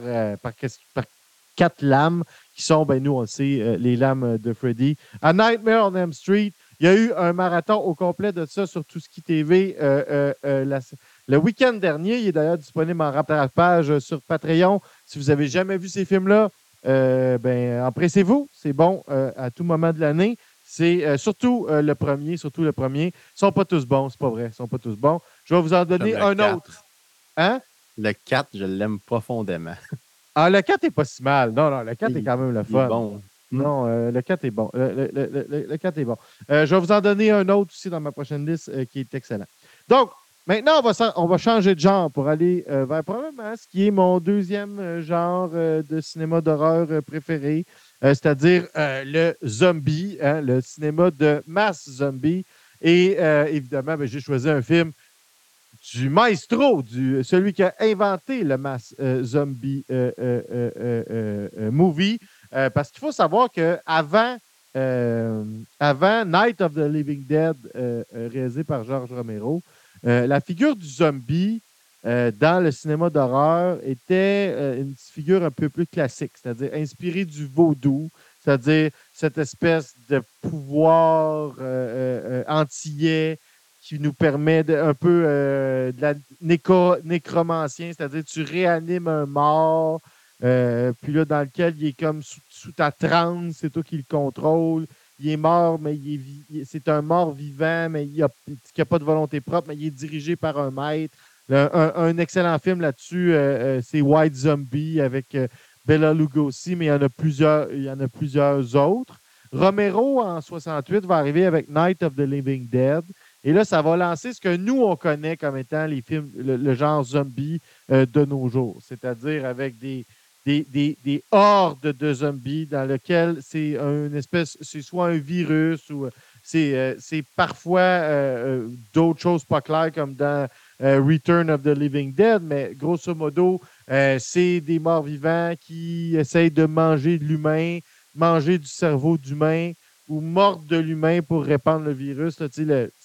quatre lames qui sont, ben nous on sait, les lames de Freddy. À Nightmare on Elm Street, il y a eu un marathon au complet de ça sur Tout ce qui TV euh, euh, euh, la- le week-end dernier. Il est d'ailleurs disponible en rattrapage sur Patreon. Si vous n'avez jamais vu ces films-là, ben, empressez-vous. C'est bon à tout moment de l'année. C'est surtout le premier, surtout le premier. Ils sont pas tous bons, c'est pas vrai. Ils sont pas tous bons. Je vais vous en donner un autre. Hein? Le 4, je l'aime profondément. Ah, le 4 est pas si mal. Non, non, le 4 est quand même le fun. bon. Non, euh, le 4 est bon. Le, le- le- le- le 4 est bon. Euh, je vais vous en donner un autre aussi dans ma prochaine liste euh, qui est excellent. Donc, maintenant, on va, on va changer de genre pour aller euh, vers probablement ce qui est mon deuxième euh, genre euh, de cinéma d'horreur euh, préféré, euh, c'est-à-dire euh, le zombie, hein, le cinéma de masse zombie. Et euh, évidemment, ben, j'ai choisi un film du maestro, du, celui qui a inventé le mass euh, zombie euh, euh, euh, euh, euh, euh, movie. Euh, parce qu'il faut savoir qu'avant avant Night of the Living Dead, euh, euh, réalisé par George Romero, euh, la figure du zombie euh, dans le cinéma d'horreur était euh, une figure un peu plus classique, c'est-à-dire inspirée du vaudou, c'est-à-dire cette espèce de pouvoir euh, euh, euh, antillais qui nous permet de, un peu euh, de la nécromancien, c'est-à-dire tu réanimes un mort, euh, puis là, dans lequel il est comme sous, ta transe, c'est toi qui le contrôle. Il est mort, mais c'est un mort vivant, mais il n'a pas de volonté propre, mais il est dirigé par un maître. Un, excellent film là-dessus, euh, euh, c'est White Zombie avec Bella Lugosi, mais il y en a plusieurs, il y en a plusieurs autres. Romero, en 68, va arriver avec Night of the Living Dead. Et là, ça va lancer ce que nous, on connaît comme étant les films, le, genre zombie de nos jours. C'est-à-dire avec des, des, des, des hordes de zombies dans lequel c'est une espèce, c'est soit un virus ou c'est parfois d'autres choses pas claires comme dans Return of the Living Dead, mais grosso modo, c'est des morts vivants qui essayent de manger de l'humain, manger du cerveau d'humain ou mordre de l'humain pour répandre le virus.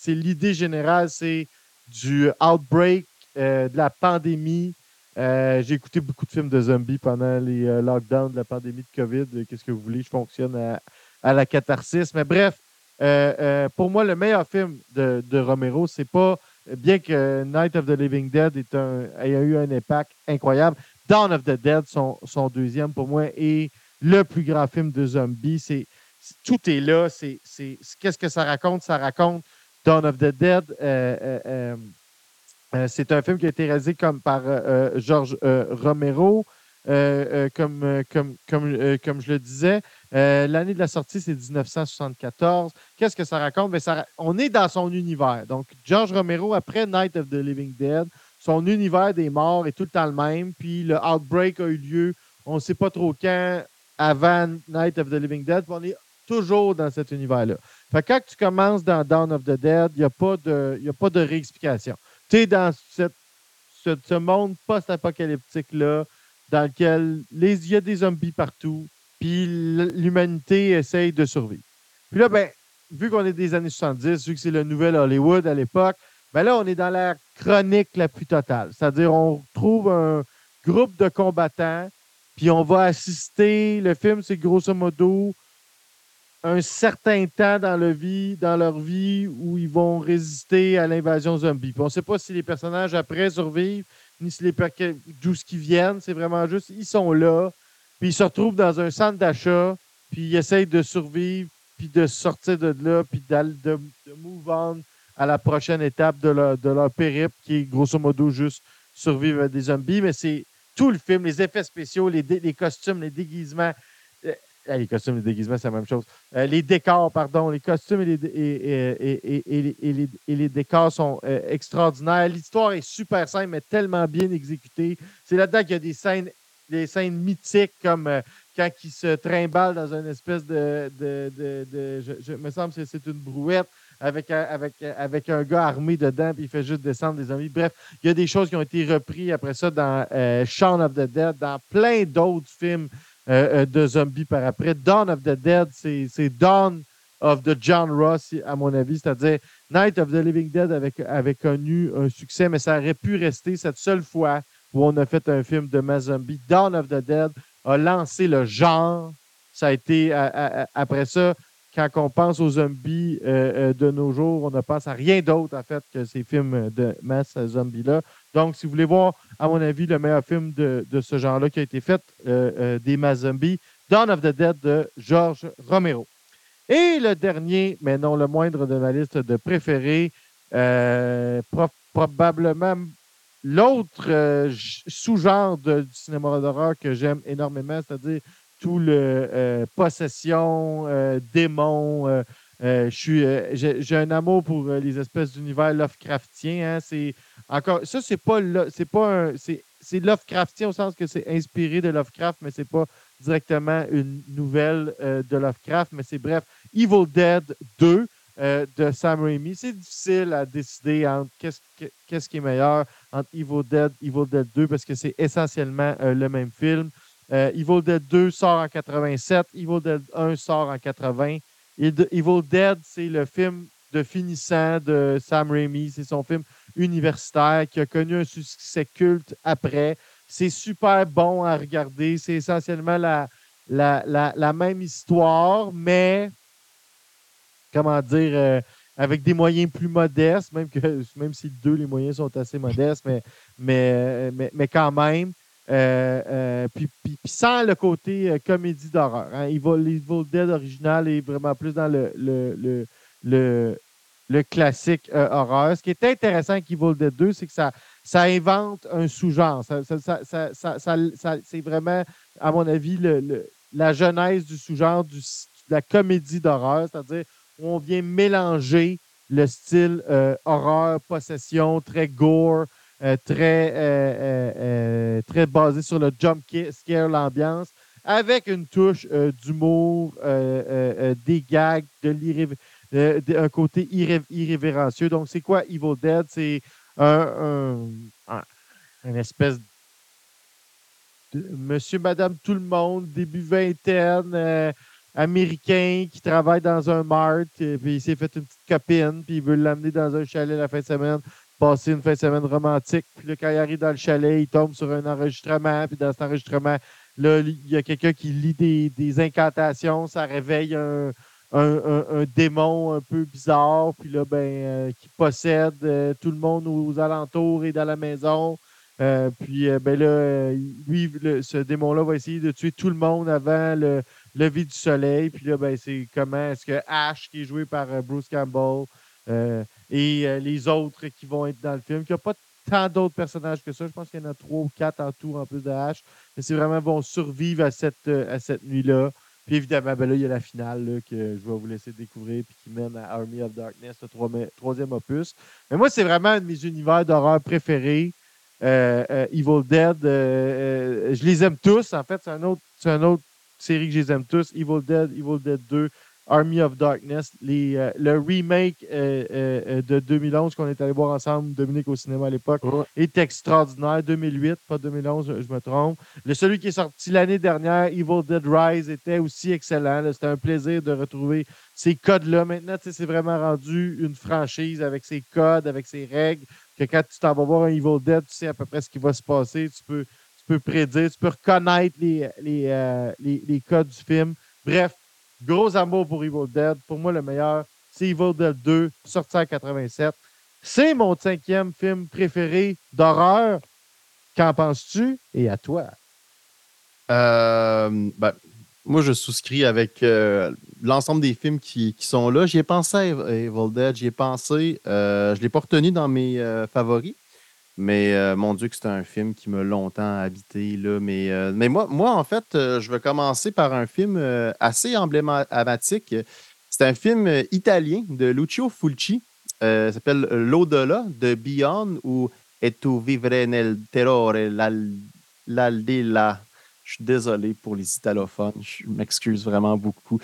L'idée générale, c'est du outbreak, de la pandémie euh, j'ai écouté beaucoup de films de zombies pendant les euh, lockdowns de la pandémie de COVID. Qu'est-ce que vous voulez? Je fonctionne à, la catharsis. Mais bref, euh, pour moi, le meilleur film de, Romero, c'est pas, bien que Night of the Living Dead ait, eu un impact incroyable, Dawn of the Dead, son, son deuxième, pour moi, est le plus grand film de zombies. C'est, tout est là. C'est, qu'est-ce que ça raconte? Ça raconte Dawn of the Dead. Euh, c'est un film qui a été réalisé comme par euh, euh, Georges Romero. comme, je le disais. L'année de la sortie, c'est 1974. Qu'est-ce que ça raconte? Ben, on est dans son univers. Donc, George Romero, après Night of the Living Dead, son univers des morts est tout le temps le même. Puis le outbreak a eu lieu, on ne sait pas trop quand, avant Night of the Living Dead. on est toujours dans cet univers-là. Quand tu commences dans Dawn of the Dead, il n'y a pas de réexplication dans ce, monde post-apocalyptique-là, dans lequel il y a des zombies partout, puis l'humanité essaye de survivre. Puis là, ben, vu qu'on est des années 70, vu que c'est le nouvel Hollywood à l'époque, ben là, on est dans la chronique la plus totale. C'est-à-dire, on trouve un groupe de combattants, puis on va assister. Le film, c'est grosso modo un certain temps dans, leur vie où ils vont résister à l'invasion zombie. on ne sait pas si les personnages après survivent, ni si les d'où ce qu'ils viennent. C'est vraiment juste, ils sont là, puis ils se retrouvent dans un centre d'achat, puis ils essayent de survivre, puis de sortir de là, puis de, de, move on à la prochaine étape de leur, périple, qui est grosso modo juste survivre des zombies. Mais c'est tout le film, les effets spéciaux, les costumes, les déguisements, ah, les costumes et les déguisements, c'est la même chose. Euh, les décors, pardon. Les costumes et les, et, les décors sont euh, extraordinaires. L'histoire est super simple, mais tellement bien exécutée. C'est là-dedans qu'il y a des scènes, des scènes mythiques comme euh, quand il se trimballe dans une espèce de. je, me semble que c'est une brouette avec, avec, avec un gars armé dedans, puis il fait juste descendre des amis. Bref, il y a des choses qui ont été reprises après ça dans Shaun of the Dead, dans plein d'autres films euh, euh, de zombies par après. Dawn of the Dead, c'est Dawn of the John Ross, à mon avis. C'est-à-dire, Night of the Living Dead avait, connu un succès, mais ça aurait pu rester cette seule fois où on a fait un film de ma zombie. Dawn of the Dead a lancé le genre. Ça a été, après ça, quand on pense aux zombies euh, de nos jours, on ne pense à rien d'autre, en fait, que ces films de masse zombies-là. Donc, si vous voulez voir, à mon avis, le meilleur film de, ce genre-là qui a été fait, euh, euh, des Mazombies, Dawn of the Dead de George Romero. Et le dernier, mais non le moindre de ma liste de préférés, euh, probablement l'autre sous-genre du cinéma d'horreur que j'aime énormément, c'est-à-dire tout le possession, démon, euh, euh, j'ai, un amour pour euh, les espèces d'univers Lovecraftien. Hein. c'est encore, ça, c'est pas, c'est pas c'est, Lovecraftien au sens que c'est inspiré de Lovecraft, mais c'est pas directement une nouvelle de Lovecraft. Mais c'est bref, Evil Dead 2 de Sam Raimi. C'est difficile à décider entre qu'est-ce, qui est meilleur entre Evil Dead Evil Dead 2 parce que c'est essentiellement le même film. Evil Dead 2 sort en 87, Evil Dead 1 sort en 80. Evil Dead, c'est le film de finissant de Sam Raimi. C'est son film universitaire qui a connu un succès culte après. C'est super bon à regarder. C'est essentiellement la, même histoire, mais comment dire, euh, avec des moyens plus modestes, même, que, même si deux, les moyens sont assez modestes, mais, mais, mais, mais quand même. Euh, euh, puis, sans le côté euh, comédie d'horreur. Hein. Evil, Dead original est vraiment plus dans le, classique horreur. Ce qui est intéressant avec Evil Dead 2, c'est que ça, invente un sous-genre. C'est vraiment, à mon avis, la genèse du sous-genre de la comédie d'horreur, c'est-à-dire où on vient mélanger le style horreur, possession, très gore, euh, très, euh, euh, très basé sur le jump scare, l'ambiance, avec une touche d'humour, des gags, de un côté irrévérencieux. Donc, c'est quoi Evil Dead? C'est un, un, espèce de monsieur, madame, tout le monde, début vingtaine, américain qui travaille dans un mart, puis il s'est fait une petite copine, puis il veut l'amener dans un chalet la fin de semaine passer une fin de semaine romantique. Puis là, quand il arrive dans le chalet, il tombe sur un enregistrement. Puis dans cet enregistrement, là, il y a quelqu'un qui lit des, incantations. Ça réveille un, démon un peu bizarre. Puis là, ben, euh, qui possède euh, tout le monde aux, alentours et dans la maison. Euh, puis ben là, lui, ce démon-là va essayer de tuer tout le monde avant le lever du soleil. Puis là, ben, c'est comment est-ce que Ash, qui est joué par Bruce Campbell, et euh, les autres qui vont être dans le film. Il n'y a pas tant d'autres personnages que ça. Je pense qu'il y en a trois ou quatre en tout en plus de H. Mais c'est vraiment vont survivre à cette, euh, à cette nuit-là. Puis évidemment, ben là, il y a la finale que je vais vous laisser découvrir puis qui mène à Army of Darkness, le troisième opus. Mais moi, c'est vraiment un de mes univers d'horreur préférés. Euh, Evil Dead, je les aime tous. En fait, c'est un c'est une autre série que je les aime tous. Evil Dead, Evil Dead 2, Army of Darkness, les, euh, le remake euh, euh, de 2011 qu'on est allé voir ensemble, Dominique, au cinéma à l'époque, est extraordinaire. 2008, pas 2011, je, me trompe. Le celui qui est sorti l'année dernière, Evil Dead Rise, était aussi excellent. C'était un plaisir de retrouver ces codes-là. Maintenant, c'est vraiment rendu une franchise avec ses codes, avec ses règles, que quand tu t'en vas voir un Evil Dead, tu sais à peu près ce qui va se passer. Tu peux, tu peux prédire, tu peux reconnaître les, les, les codes du film. Bref, Gros amour pour Evil Dead. Pour moi, le meilleur, c'est Evil Dead 2, sorti en 87. C'est mon cinquième film préféré d'horreur. Qu'en penses-tu? Et à toi? Euh, ben, moi, je souscris avec euh, l'ensemble des films qui, sont là. J'y ai pensé à Evil Dead, j'y ai pensé. Euh, je ne l'ai pas retenu dans mes favoris. Mais euh, mon Dieu, que c'est un film qui m'a longtemps habité. Là. Mais, euh, mais moi, moi, en fait, euh, je vais commencer par un film assez emblématique. C'est un film italien de Lucio Fulci. ça s'appelle L'au-delà de Beyond ou Et tu vivre nel terrore l'aldilla. Je suis désolé pour les italophones. Je m'excuse vraiment beaucoup.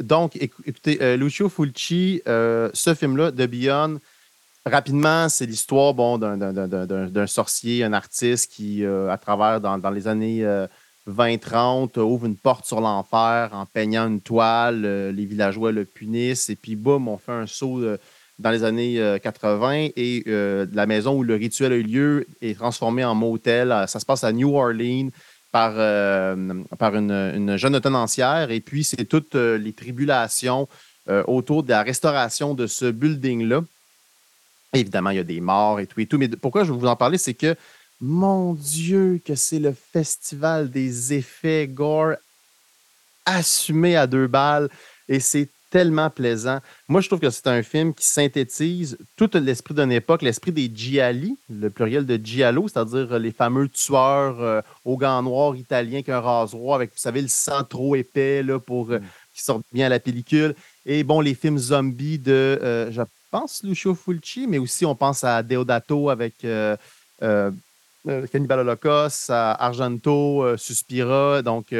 donc, écoutez, Lucio Fulci, ce film-là, de Beyond, Rapidement, c'est l'histoire bon, d'un sorcier, un artiste qui, euh, à travers, dans, les années 20-30, euh, ouvre une porte sur l'enfer en peignant une toile. Euh, les villageois le punissent et puis, boum, on fait un saut dans les années 80 et la maison où le rituel a eu lieu est transformée en motel. Ça se passe à New Orleans par, une, une, jeune tenancière et puis c'est toutes les tribulations autour de la restauration de ce building-là. Évidemment, il y a des morts et tout et tout. Mais pourquoi je veux vous en parler, c'est que, mon Dieu, que c'est le festival des effets gore assumé à deux balles. Et c'est tellement plaisant. Moi, je trouve que c'est un film qui synthétise tout l'esprit d'une époque, l'esprit des Gialli, le pluriel de Giallo, c'est-à-dire les fameux tueurs euh, aux gants noirs italiens qui un rasoir avec, vous savez, le sang trop épais là, pour euh, mm. qui sortent bien à la pellicule. Et bon, les films zombies de, euh, pense Lucio Fulci, mais aussi on pense à Deodato avec euh, euh, euh Cannibal Holocaust, à Argento, Suspira. Donc,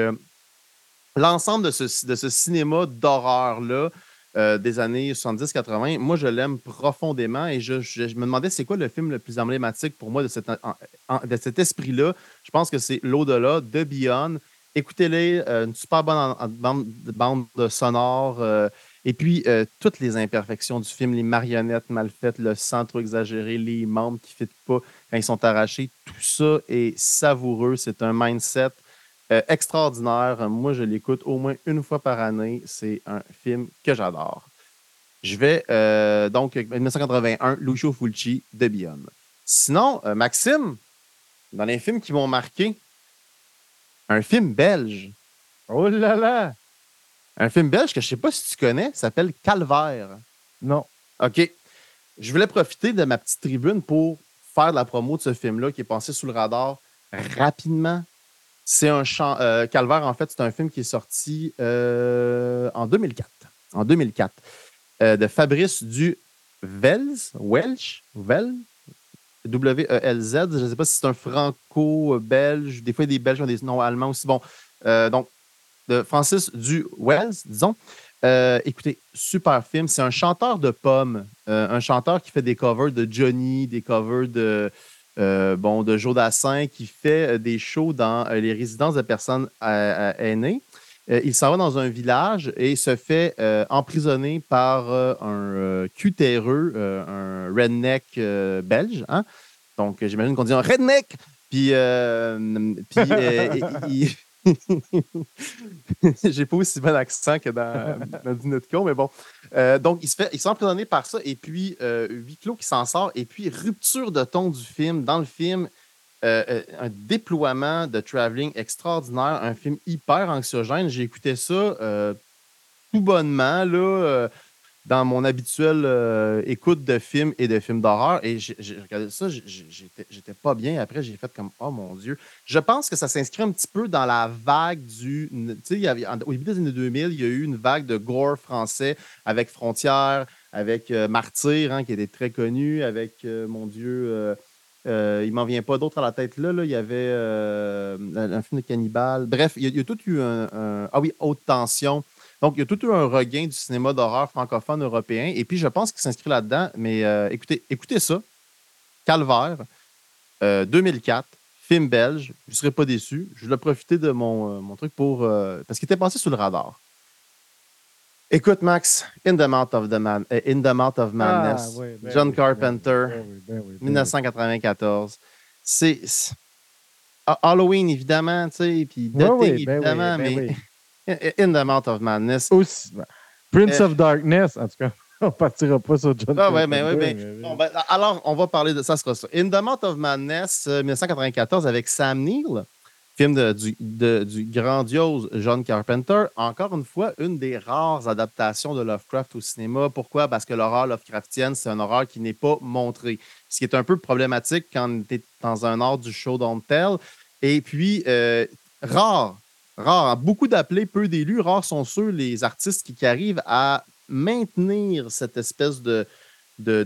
l'ensemble de ce, de ce cinéma d'horreur-là des années 70-80, moi, je l'aime profondément et je, me demandais c'est quoi le film le plus emblématique pour moi de, cette, de cet esprit-là. Je pense que c'est L'au-delà de Beyond. Écoutez-les, une super bonne bande, bande sonore. Et puis, euh, toutes les imperfections du film, les marionnettes mal faites, le sang trop exagéré, les membres qui ne fitent pas quand ils sont arrachés, tout ça est savoureux. C'est un mindset euh, extraordinaire. Moi, je l'écoute au moins une fois par année. C'est un film que j'adore. Je vais euh, donc 1981, Lucio Fulci de Beyond. Sinon, Maxime, dans les films qui m'ont marqué, un film belge. Oh là là! Un film belge que je ne sais pas si tu connais, s'appelle Calvaire. Non. OK. Je voulais profiter de ma petite tribune pour faire la promo de ce film-là qui est passé sous le radar rapidement. C'est un chant. Euh, Calvaire, en fait, c'est un film qui est sorti euh, en 2004. En 2004. Euh, de Fabrice du Welsh, Welsh, W-E-L-Z. Je ne sais pas si c'est un franco-belge. Des fois, il y a des Belges qui ont des noms allemands aussi. Bon, donc, de Francis du Wells, disons. Euh, écoutez, super film. C'est un chanteur de pommes, euh, un chanteur qui fait des covers de Johnny, des covers de, euh, bon, de Joe Dassin, qui fait des shows dans les résidences de personnes aînées. il s'en va dans un village et se fait emprisonner par un cutéreux, un redneck belge. Hein? Donc, j'imagine qu'on dit un redneck. Puis, puis il J'ai pas aussi bon accent que dans, dans con, mais bon. Euh, donc, il se fait, il par ça, et puis euh, huis clos qui s'en sort, et puis rupture de ton du film. Dans le film, euh, euh, un déploiement de travelling extraordinaire, un film hyper anxiogène. J'ai écouté ça tout bonnement, là dans mon habituelle euh, écoute de films et de films d'horreur. Et j'ai regardé ça, j'étais pas bien. Après, j'ai fait comme Oh mon Dieu. Je pense que ça s'inscrit un petit peu dans la vague du. Tu sais, au début des années 2000, il y a eu une vague de gore français avec Frontières, avec euh, Martyr, hein, qui était très connu, avec, euh, mon Dieu. il m'en vient pas d'autres à la tête là. Il y avait un film de cannibale. Bref, il y, a, tout eu un ah oui, haute tension. Donc, il y a tout eu un regain du cinéma d'horreur francophone européen. Et puis, je pense qu'il s'inscrit là-dedans. Mais euh, écoutez, écoutez ça. Calvaire, 2004, euh, film belge. Je ne serais pas déçu. Je voulais profiter de mon, euh, mon truc pour. parce qu'il était passé sous le radar. Écoute, Max, In the Mouth of, the Man, In the Mouth of Madness, ah, ben John Carpenter, 1994. Ben c'est. Halloween, évidemment, tu sais, puis Dating, ben évidemment, mais In the Mouth of Madness. Prince euh, of Darkness, en tout cas. On partira pas sur John ah, ouais, mais, ouais, mais, ben, alors, on va parler de ça, ce sera ça. In the Mouth of Madness, 1994, euh, avec Sam Neill, film de, du, du, grandiose John Carpenter. Encore une fois, une des rares adaptations de Lovecraft au cinéma. Pourquoi? Parce que l'horreur Lovecraftienne, c'est un horreur qui n'est pas montré. Ce qui est un peu problématique quand tu es dans un art du show don't tell. Et puis, euh, rare rare. Beaucoup d'appelés, peu d'élus. Rares sont ceux, les artistes qui, arrivent à maintenir cette espèce de, de,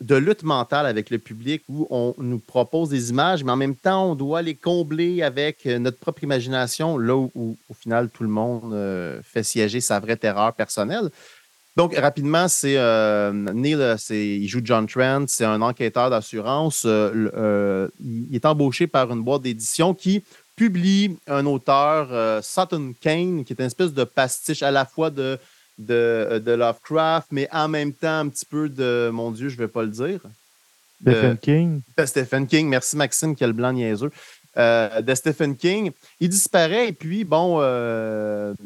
de, lutte mentale avec le public où on nous propose des images, mais en même temps, on doit les combler avec notre propre imagination, là où, au final, tout le monde euh, fait siéger sa vraie terreur personnelle. Donc, rapidement, c'est euh, Neil, il joue John Trent, c'est un enquêteur d'assurance. Euh, il est embauché par une boîte d'édition qui publie un auteur, euh, Sutton Kane, qui est une espèce de pastiche à la fois de, de, euh, de, Lovecraft, mais en même temps un petit peu de, mon Dieu, je ne vais pas le dire. Stephen King. De Stephen King. Merci Maxime, quel blanc niaiseux. Euh, de Stephen King. Il disparaît et puis, bon,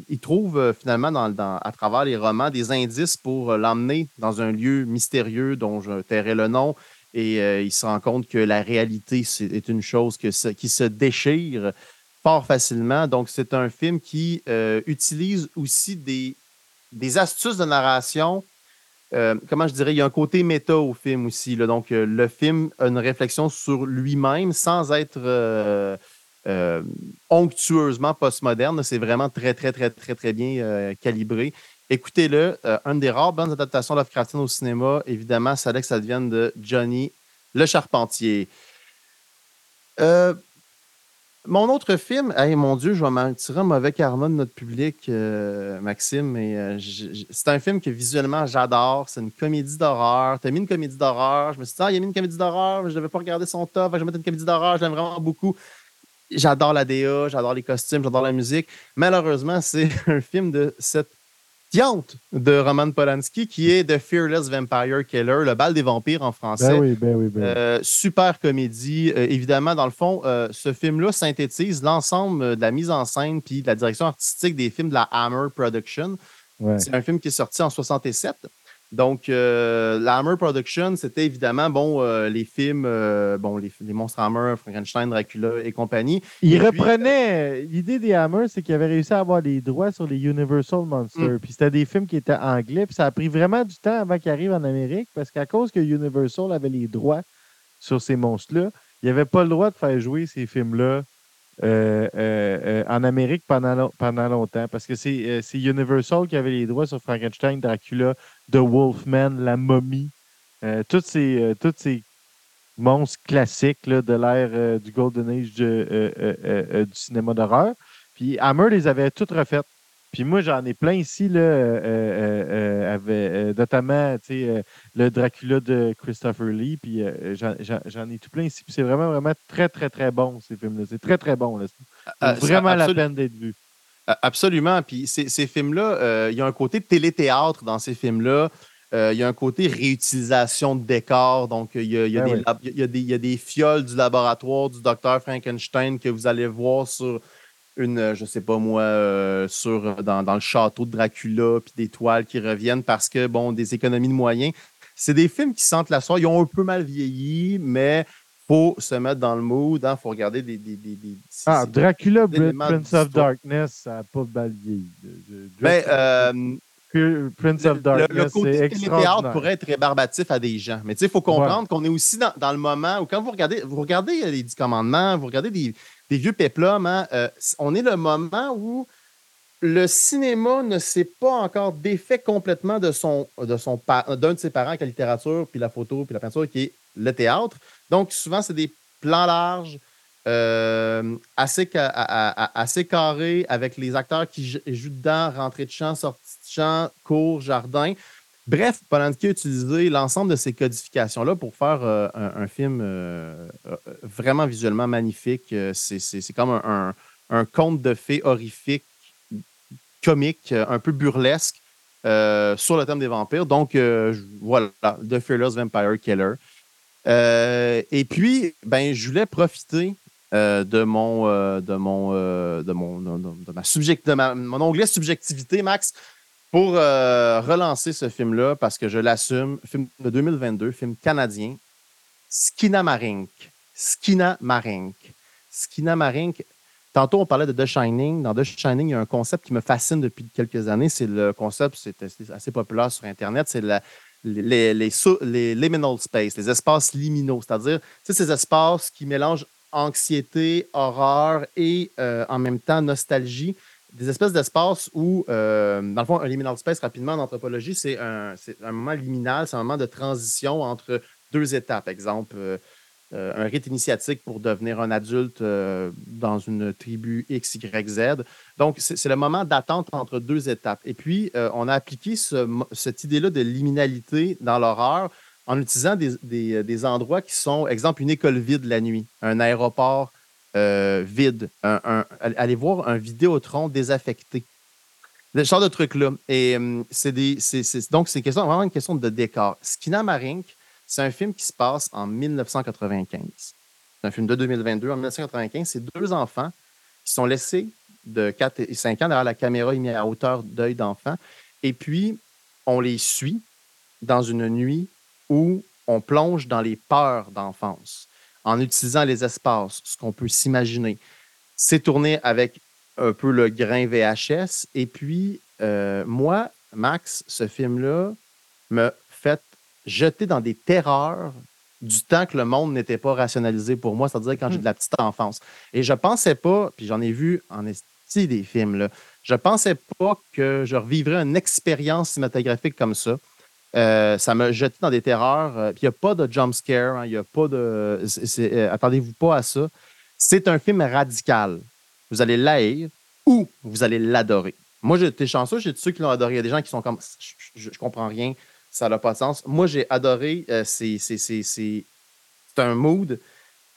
il trouve finalement dans, à travers les romans des indices pour l'emmener dans un lieu mystérieux dont je tairai le nom et euh, il se rend compte que la réalité est une chose qui se déchire fort facilement. Donc, c'est un film qui euh, utilise aussi des, astuces de narration. Euh, comment je dirais, il y a un côté méta au film aussi. Donc, le film a une réflexion sur lui-même sans être onctueusement postmoderne. C'est vraiment très, très, très, très, très bien calibré. Écoutez-le, euh, une des rares bonnes adaptations Lovecraftiennes au cinéma, évidemment, c'est que ça devienne de Johnny le Charpentier. Euh, mon autre film, mon Dieu, je vais m'en tirer un mauvais karma de notre public, euh, Maxime, mais c'est un film que visuellement j'adore. C'est une comédie d'horreur. Tu as mis une comédie d'horreur. Je me suis dit, ah, il a mis une comédie d'horreur, je ne devais pas regarder son top, je vais mettre une comédie d'horreur, je l'aime vraiment beaucoup. J'adore la DA, j'adore les costumes, j'adore la musique. Malheureusement, c'est un film de de Roman Polanski, qui est The Fearless Vampire Killer, le bal des vampires en français. Ben oui, ben oui, ben euh, super comédie. Euh, évidemment, dans le fond, euh, ce film-là synthétise l'ensemble de la mise en scène puis de la direction artistique des films de la Hammer Production. C'est un film qui est sorti en 67. Donc, euh, Production, c'était évidemment bon, euh, les films, euh, bon, les, monstres Hammer, Frankenstein, Dracula et compagnie. Il reprenait. L'idée des Hammer, c'est qu'il avait réussi à avoir les droits sur les Universal Monsters. Mm. Puis c'était des films qui étaient anglais. Puis ça a pris vraiment du temps avant qu'ils arrivent en Amérique parce qu'à cause que Universal avait les droits sur ces monstres-là, il avait pas le droit de faire jouer ces films-là euh, euh, euh, en Amérique pendant, longtemps parce que c'est Universal qui avait les droits sur Frankenstein, Dracula, The Wolfman, La Momie, tous ces, toutes ces monstres classiques de l'ère du Golden Age du cinéma d'horreur. Puis Hammer les avait toutes refaites. Puis moi, j'en ai plein ici, là, euh, avec, notamment le Dracula de Christopher Lee. Puis j'en ai tout plein ici. Puis c'est vraiment, vraiment très, très, très bon, ces films-là. C'est très, très bon. Là. vraiment la peine d'être vu. Absolument. Puis ces, ces films-là, il y a un côté téléthéâtre dans ces films-là. Euh, il y a un côté réutilisation de décors. Donc, il y a, des, fioles du laboratoire du docteur Frankenstein que vous allez voir sur une, euh, je sais pas moi, euh, sur, dans, le château de Dracula, puis des toiles qui reviennent parce que, bon, des économies de moyens. C'est des films qui sentent la soie. Ils ont un peu mal vieilli, mais faut se mettre dans le mood. Il hein. faut regarder des. des, ah, Dracula, Prince of Darkness, ça n'a pas mal vieilli. Ben, Prince of Darkness. Le, le côté théâtre pourrait être rébarbatif à des gens. Mais il faut comprendre qu'on est aussi dans, le moment où, quand vous regardez, vous regardez les Dix Commandements, vous regardez des, vieux péplums, hein, euh, on est le moment où le cinéma ne s'est pas encore défait complètement de son de son d'un de ses parents, qui la littérature, puis la photo, puis la peinture, qui est le théâtre. Donc, souvent, c'est des plans larges, euh, assez, assez carrés, avec les acteurs qui jouent dedans, rentrée de champ, sortie champ, cours, jardin. Bref, Polanski a utilisé l'ensemble de ces codifications-là pour faire euh, un, film euh, euh, vraiment visuellement magnifique. C'est comme un, conte de fées horrifique, comique, un peu burlesque sur le thème des vampires. Donc, voilà, The Fearless Vampire Killer. et puis, ben, je voulais profiter de mon, de mon, de mon, de, ma subject, de mon onglet subjectivité, Max, pour euh, relancer ce film-là, parce que je l'assume, film de 2022, film canadien, Skinamarink. Skinamarink. Skinamarink. Tantôt, on parlait de The Shining. Dans The Shining, il y a un concept qui me fascine depuis quelques années. C'est le concept, c'est assez populaire sur Internet, c'est les, liminal space, les espaces liminaux, c'est-à-dire ces espaces qui mélangent anxiété, horreur et euh, en même temps nostalgie des espèces d'espaces où, euh, dans le fond, un liminal space, rapidement, en anthropologie, c'est un, moment liminal, c'est un moment de transition entre deux étapes. Exemple, euh, euh, un rite initiatique pour devenir un adulte dans une tribu X, Y, Z. Donc, c'est le moment d'attente entre deux étapes. Et puis, on a appliqué cette idée-là de liminalité dans l'horreur en utilisant des, des, endroits qui sont, exemple, une école vide la nuit, un aéroport euh, vide. Un, allez voir un Vidéotron désaffecté. Ce genre de truc-là. Et hum, c'est des. donc, c'est vraiment une question de décor. Skinamarink, c'est un film qui se passe en 1995. C'est un film de 2022. En 1995, c'est deux enfants qui sont laissés de 4 et 5 ans derrière la caméra mis à hauteur d'œil d'enfant. Et puis, on les suit dans une nuit où on plonge dans les peurs d'enfance en utilisant les espaces, ce qu'on peut s'imaginer. C'est tourné avec un peu le grain VHS. Et puis, euh, moi, Max, ce film-là me fait jeter dans des terreurs du temps que le monde n'était pas rationalisé pour moi, c'est-à-dire quand j'ai de la petite enfance. Et je pensais pas, puis j'en ai vu en esti des films, là, je pensais pas que je revivrais une expérience cinématographique comme ça. Euh, ça m'a jeté dans des terreurs. Euh, il n'y a pas de jump scare. Hein, il a pas de. Euh, attendez-vous pas à ça. C'est un film radical. Vous allez l'haïr ou vous allez l'adorer. Moi, j'étais chanceux, j'ai ceux qui l'ont adoré. Il y a des gens qui sont comme je, ne comprends rien, ça n'a pas de sens. Moi, j'ai adoré. c'est un mood.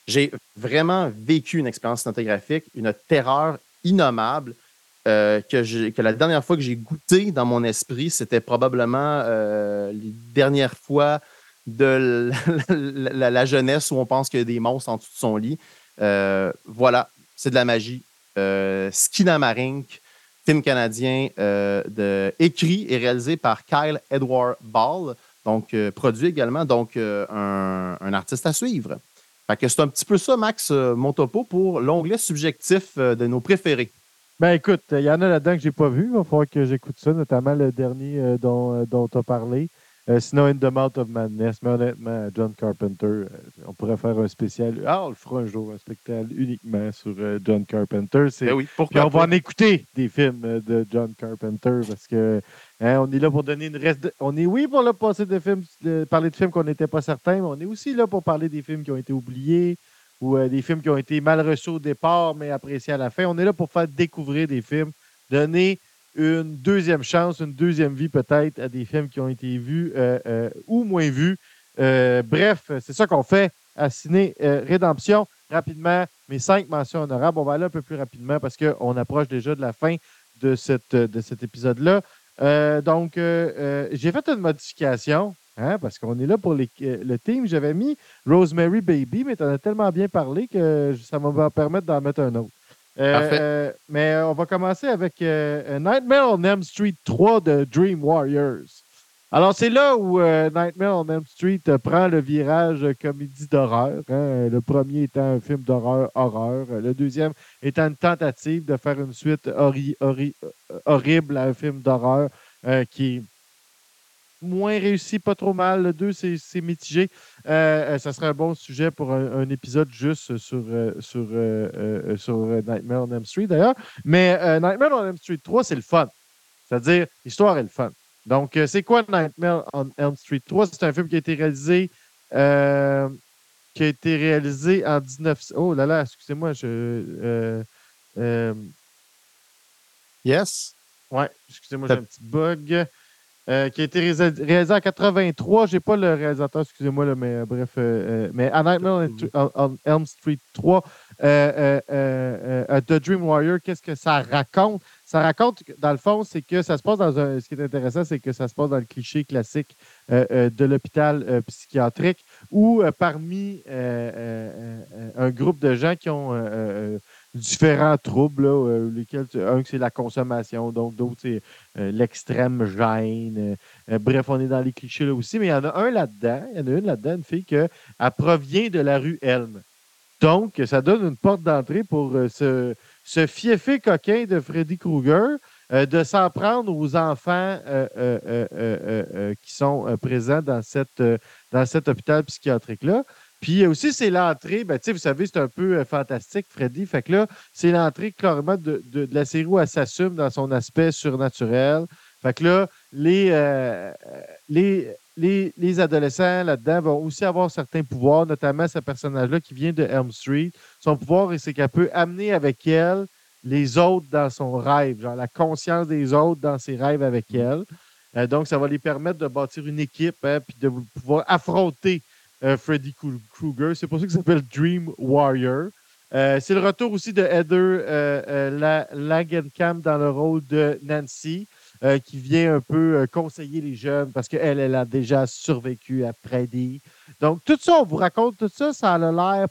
J'ai vraiment vécu une expérience cinématographique, une terreur innommable. Euh, que, la dernière fois que j'ai goûté dans mon esprit, c'était probablement euh, les dernières fois de la, jeunesse où on pense qu'il y a des monstres en dessous de son lit. Euh, voilà, c'est de la magie. Skinamarink, film canadien écrit et réalisé par Kyle Edward Ball, donc produit également, donc un, artiste à suivre. C'est un petit peu ça, Max, mon topo pour l'onglet subjectif de nos préférés. Ben écoute, il y en a là-dedans que j'ai pas vu. Il va falloir que j'écoute ça, notamment le dernier euh, dont, euh, dont tu as parlé. Euh, sinon, In the Mouth of Madness. Mais honnêtement, John Carpenter, on pourrait faire un spécial. Ah, on le fera un jour, un spectacle uniquement sur John Carpenter. Ben oui, Puis on va en écouter des films de John Carpenter parce que hein, on est là pour donner une reste. On est, oui, pour le passer de films, parler de films qu'on n'était pas certains, mais on est aussi là pour parler des films qui ont été oubliés ou euh, des films qui ont été mal reçus au départ, mais appréciés à la fin. On est là pour faire découvrir des films, donner une deuxième chance, une deuxième vie peut-être à des films qui ont été vus ou moins vus. bref, c'est ça qu'on fait à Ciné Rédemption. Rapidement, mes cinq mentions honorables. On va aller un peu plus rapidement parce qu'on approche déjà de la fin de, cette, de cet épisode-là. donc, j'ai fait une modification. Hein, parce qu'on est là pour le team. J'avais mis Rosemary Baby, mais tu en as tellement bien parlé que ça va me permettre d'en mettre un autre. Euh, euh, mais on va commencer avec euh, Nightmare on Elm Street 3 de Dream Warriors. Alors, c'est là où Nightmare on Elm Street prend le virage comédie d'horreur. Hein. le premier étant un film d'horreur horreur. Le deuxième étant une tentative de faire une suite horrible à un film d'horreur qui moins réussi, pas trop mal. Le 2, c'est mitigé. Euh, euh, ça serait un bon sujet pour un, épisode juste sur, euh, sur, sur Nightmare on Elm Street, d'ailleurs. Mais Nightmare on Elm Street 3, c'est le fun. C'est-à-dire, l'histoire est le fun. Donc, c'est quoi Nightmare on Elm Street 3? C'est un film qui a été réalisé qui a été réalisé en 19... Oh là là, excusez-moi, je... yes? Ouais, excusez-moi, j'ai un petit bug. Euh, qui a été réalisé en 83. Je n'ai pas le réalisateur, excusez-moi, mais euh, bref. Euh, mais A Nightmare on, Elm Street 3, The Dream Warrior, qu'est-ce que ça raconte? Ça raconte, dans le fond, c'est que ça se passe dans un. Ce qui est intéressant, c'est que ça se passe dans le cliché classique de l'hôpital psychiatrique où, parmi un groupe de gens qui ont différents troubles, euh, lesquels, un, c'est la consommation, donc d'autres, c'est euh, l'extrême gêne. Euh, bref, on est dans les clichés là aussi, mais il y en a un là-dedans, il y en a une là-dedans, une fille qui provient de la rue Elm. Donc, ça donne une porte d'entrée pour ce, ce fiefé coquin de Freddy Krueger de s'en prendre aux enfants qui sont présents dans, cette, dans cet hôpital psychiatrique-là. Puis aussi, c'est l'entrée, ben, vous savez, c'est un peu euh, fantastique, Freddy. Fait que là, c'est l'entrée clairement de, la série où elle s'assume dans son aspect surnaturel. Fait que là, les, euh, les, les, adolescents là-dedans vont aussi avoir certains pouvoirs, notamment ce personnage-là qui vient de Elm Street. Son pouvoir, c'est qu'elle peut amener avec elle les autres dans son rêve, genre la conscience des autres dans ses rêves avec mm. elle. Euh, donc, ça va les permettre de bâtir une équipe, hein, puis de pouvoir affronter euh, Freddy Krueger. C'est pour ça qu'il s'appelle Dream Warrior. Euh, c'est le retour aussi de Heather euh, Lagenkamp dans le rôle de Nancy, qui vient un peu conseiller les jeunes parce qu'elle, elle a déjà survécu à Freddy. Donc, tout ça, on vous raconte tout ça, ça a l'air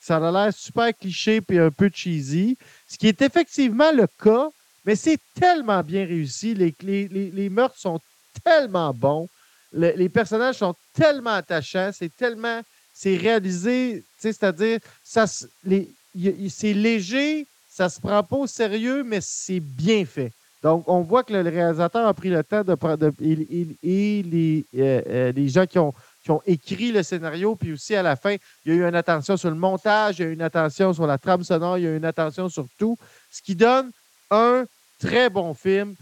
ça a l'air super cliché et un peu cheesy, ce qui est effectivement le cas, mais c'est tellement bien réussi. Les meurtres sont tellement bons les personnages sont tellement attachants, c'est tellement. C'est réalisé, c'est-à-dire, c'est léger, ça se prend pas au sérieux, mais c'est bien fait. Donc, on voit que le réalisateur a pris le temps de prendre. et, les, euh, euh, les gens qui ont, qui ont écrit le scénario, puis aussi à la fin, il y a eu une attention sur le montage, il y a eu une attention sur la trame sonore, il y a eu une attention sur tout, ce qui donne un très bon film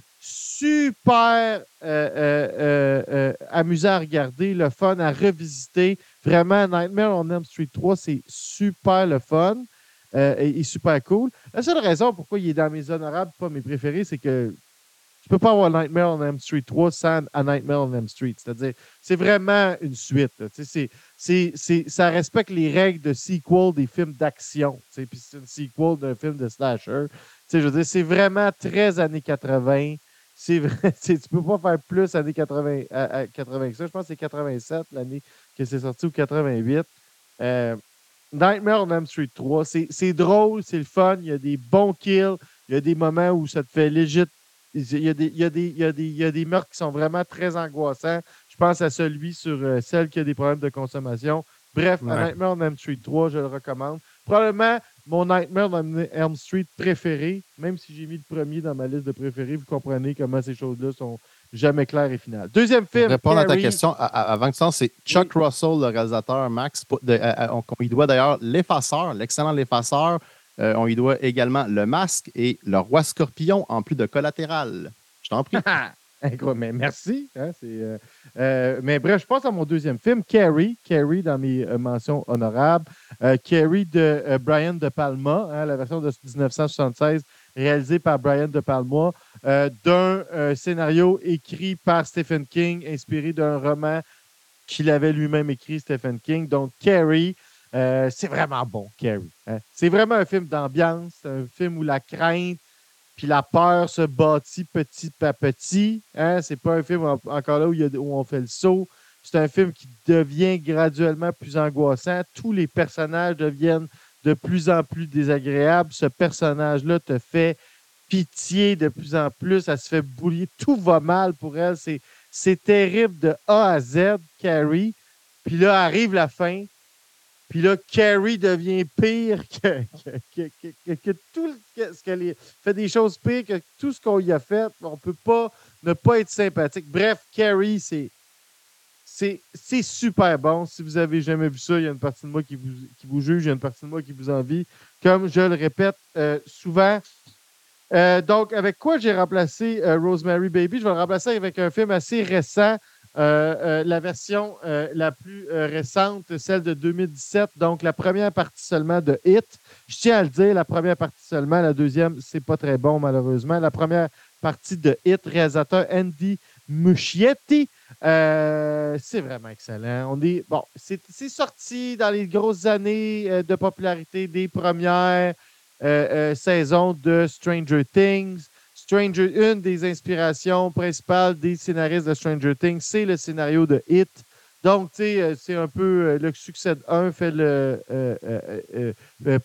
super euh, euh, euh, amusant à regarder, le fun à revisiter. Vraiment, Nightmare on Elm Street 3, c'est super le fun et, super cool. La seule raison pourquoi il est dans mes honorables, pas mes préférés, c'est que tu peux pas avoir Nightmare on Elm Street 3 sans A Nightmare on Elm Street. C'est-à-dire, c'est vraiment une suite. ça respecte les règles de sequel des films d'action. Puis c'est une sequel d'un film de slasher. je veux dire, c'est vraiment très années 80 c'est vrai, tu ne peux pas faire plus années 80, à, que ça. Je pense que c'est 87 l'année que c'est sorti ou 88. Euh, Nightmare on Elm Street 3, c'est drôle, c'est le fun, il y a des bons kills, il y a des moments où ça te fait légit. Il y, a des, il, y a des, il, y a des, il y a des meurtres qui sont vraiment très angoissants. Je pense à celui sur euh, celle qui a des problèmes de consommation. Bref, Nightmare on Elm Street 3, je le recommande. Probablement mon Nightmare on Elm Street préféré, même si j'ai mis le premier dans ma liste de préférés, vous comprenez comment ces choses-là sont jamais claires et finales. Deuxième film. Répondre à ta question avant que ça, c'est Chuck Russell, le réalisateur Max. on, y doit d'ailleurs L'Effaceur, l'excellent L'Effaceur. Euh, on y doit également Le Masque et Le Roi Scorpion, en plus de Collatéral. Je t'en prie. Mais merci. Hein, euh, euh, mais bref, je passe à mon deuxième film, Carrie. Carrie dans mes euh, mentions honorables. Carrie de Brian De Palma, hein, la version de 1976, réalisée par Brian De Palma, d'un scénario écrit par Stephen King, inspiré d'un roman qu'il avait lui-même écrit, Stephen King. Donc, Carrie. c'est vraiment bon, Carrie. Hein. C'est vraiment un film d'ambiance, un film où la crainte, puis la peur se bâtit petit à petit. Hein? C'est pas un film encore là où, on fait le saut. C'est un film qui devient graduellement plus angoissant. Tous les personnages deviennent de plus en plus désagréables. Ce personnage-là te fait pitié de plus en plus. Elle se fait boulier. Tout va mal pour elle. C'est terrible de A à Z, Carrie. Puis là arrive la fin. Puis là, Carrie devient pire que, que, tout ce qu'elle fait des choses pires que tout ce qu'on y a fait. On ne peut pas ne pas être sympathique. Bref, Carrie, c'est. C'est super bon. Si vous avez jamais vu ça, il y a une partie de moi qui vous, qui vous juge, il y a une partie de moi qui vous envie. Comme je le répète euh, souvent. Euh, donc, avec quoi j'ai remplacé euh, Rosemary Baby? Je vais le remplacer avec un film assez récent euh, euh, la version euh, la plus récente, celle de 2017, donc la première partie seulement de Hit. Je tiens à le dire, la première partie seulement, la deuxième, c'est pas très bon malheureusement. La première partie de Hit, réalisateur Andy Muschietti, c'est vraiment excellent. On est bon, c'est sorti dans les grosses années de popularité des premières saisons de Stranger Things. Stranger, une des inspirations principales des scénaristes de Stranger Things, c'est le scénario de Hit. Donc, tu sais, euh, c'est un peu euh, le succès d'un fait le euh,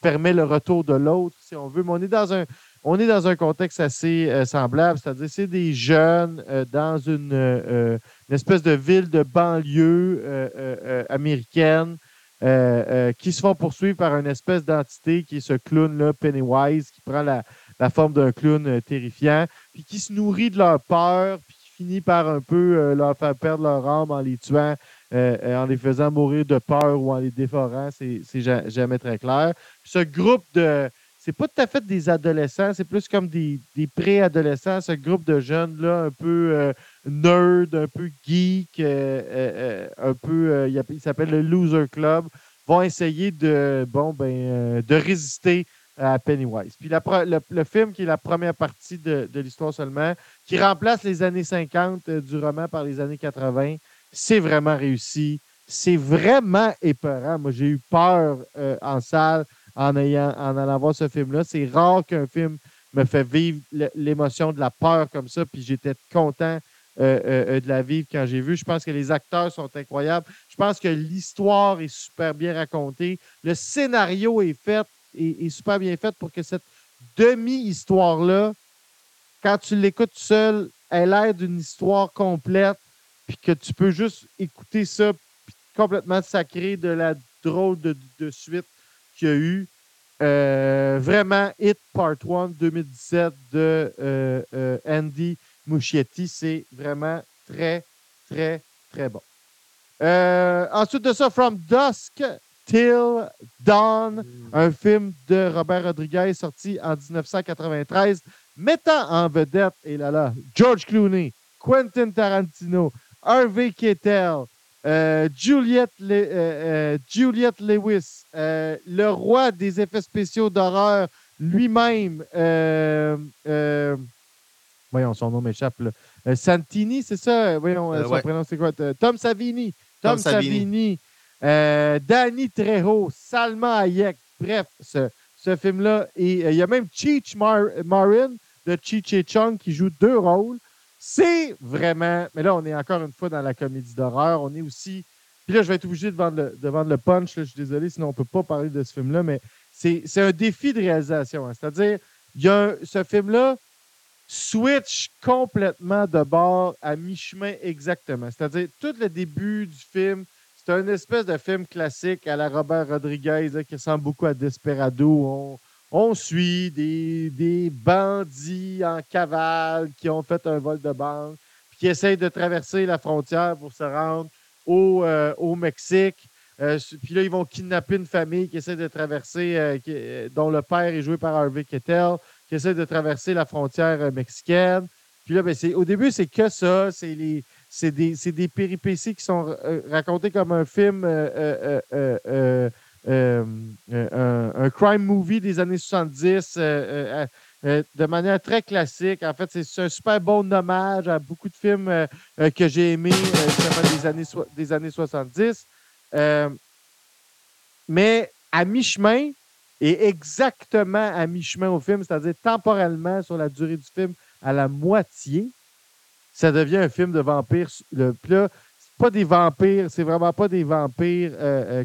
permet le retour de l'autre, si on veut. Mais on est dans un, on est dans un contexte assez semblable, c'est-à-dire c'est des jeunes dans une, une, espèce de ville de banlieue américaine qui se font poursuivre par une espèce d'entité qui est ce clown-là, Pennywise, qui prend la, la forme d'un clown euh, terrifiant, puis qui se nourrit de leur peur, puis qui finit par un peu euh, leur faire perdre leur âme en les tuant, euh, en les faisant mourir de peur ou en les déforant. C'est jamais très clair. ce groupe de. C'est pas tout à fait des adolescents, c'est plus comme des, des préadolescents, ce groupe de jeunes-là, un peu nerd, un peu geek, un peu. il s'appelle le Loser Club, vont essayer de, bon, ben, de résister à Pennywise. Puis le, film, qui est la première partie de, l'histoire seulement, qui remplace les années 50 euh, du roman par les années 80, c'est vraiment réussi. C'est vraiment épeurant. Moi, j'ai eu peur euh, en salle en, ayant, allant voir ce film-là. C'est rare qu'un film me fait vivre l'émotion de la peur comme ça, puis j'étais content euh, de la vivre quand j'ai vu. Je pense que les acteurs sont incroyables. Je pense que l'histoire est super bien racontée. Le scénario est fait est, super bien faite pour que cette demi-histoire-là, quand tu l'écoutes seul, elle l'air d'une histoire complète, puis que tu peux juste écouter ça complètement sacré de la drôle de, suite qu'il y a eu. Euh, vraiment, Hit Part 1 2017 de euh, euh, Andy Muschietti, c'est vraiment très, très, très bon. ensuite de ça, From Dusk, Till Dawn, mm. un film de Robert Rodriguez sorti en 1993, mettant en vedette, et là là, George Clooney, Quentin Tarantino, Harvey Keitel, euh, Juliette, euh, euh, Lewis, le roi des effets spéciaux d'horreur lui-même, voyons, son nom m'échappe, Santini, c'est ça? Voyons, son prénom, c'est quoi? Tom Savini. Tom, Savini euh, Danny Trejo, Salma Hayek. Bref, ce, film-là. Et euh, il y a même Cheech Marin de Cheech et Chong qui joue deux rôles. C'est vraiment. Mais là, on est encore une fois dans la comédie d'horreur. On est aussi. Puis là, je vais être obligé de vendre le, punch. je suis désolé, sinon on ne peut pas parler de ce film-là. Mais c'est un défi de réalisation. Hein. C'est-à-dire, il ce film-là switch complètement de bord à mi-chemin exactement. C'est-à-dire, tout le début du film, c'est un espèce de film classique à la Robert Rodriguez qui ressemble beaucoup à Desperado. On, suit des, bandits en cavale qui ont fait un vol de banque, puis qui essayent de traverser la frontière pour se rendre au, euh, Mexique. Euh, puis là, ils vont kidnapper une famille qui essaie de traverser, euh, dont le père est joué par Harvey Kettel, qui essaie de traverser la frontière mexicaine. Puis là, ben, au début, c'est que ça. C'est les. C'est des, des, péripéties qui sont racontées comme un film, un, crime movie des années 70 euh, de manière très classique. En fait, c'est un super bon hommage à beaucoup de films euh, euh, que j'ai aimés des, années des années 70. mais à mi-chemin, et exactement à mi-chemin au film, c'est-à-dire temporellement sur la durée du film, à la moitié, ça devient un film de vampires. Le, là, pas des vampires, c'est vraiment pas des vampires,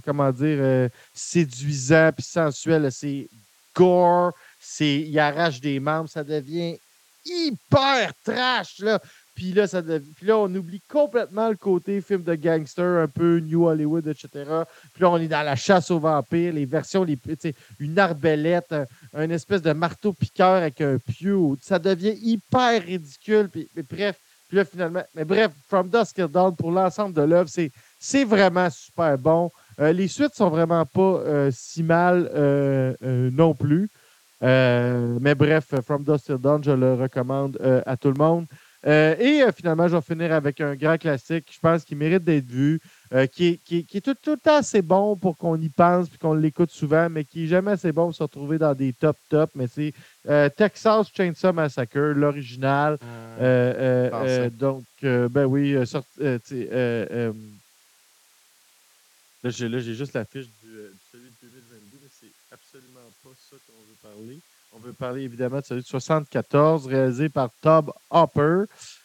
comment dire, séduisants puis sensuels. C'est gore, c'est il arrache des membres, ça devient hyper trash là. Puis là, ça puis là, on oublie complètement le côté film de gangster, un peu New Hollywood, etc. Puis là, on est dans la chasse aux vampires, les versions, les, une arbalète, un, espèce de marteau piqueur avec un pieu. Ça devient hyper ridicule. Puis, bref, puis là, finalement, mais bref, From Dusk Till Dawn, pour l'ensemble de l'œuvre, c'est vraiment super bon. Euh, les suites sont vraiment pas euh, si mal euh, non plus. Mais bref, From Dust Till Dawn, je le recommande à tout le monde. Et finalement, je vais finir avec un grand classique, je pense, qui mérite d'être vu, qui, est, tout, le temps assez bon pour qu'on y pense et qu'on l'écoute souvent, mais qui n'est jamais assez bon pour se retrouver dans des top top. Mais c'est Texas Chainsaw Massacre, l'original. donc, ben oui, là, j'ai juste la fiche du, celui de 2022, mais c'est absolument pas ça qu'on veut parler. On veut parler évidemment de celui de 74, réalisé par Tob Hopper,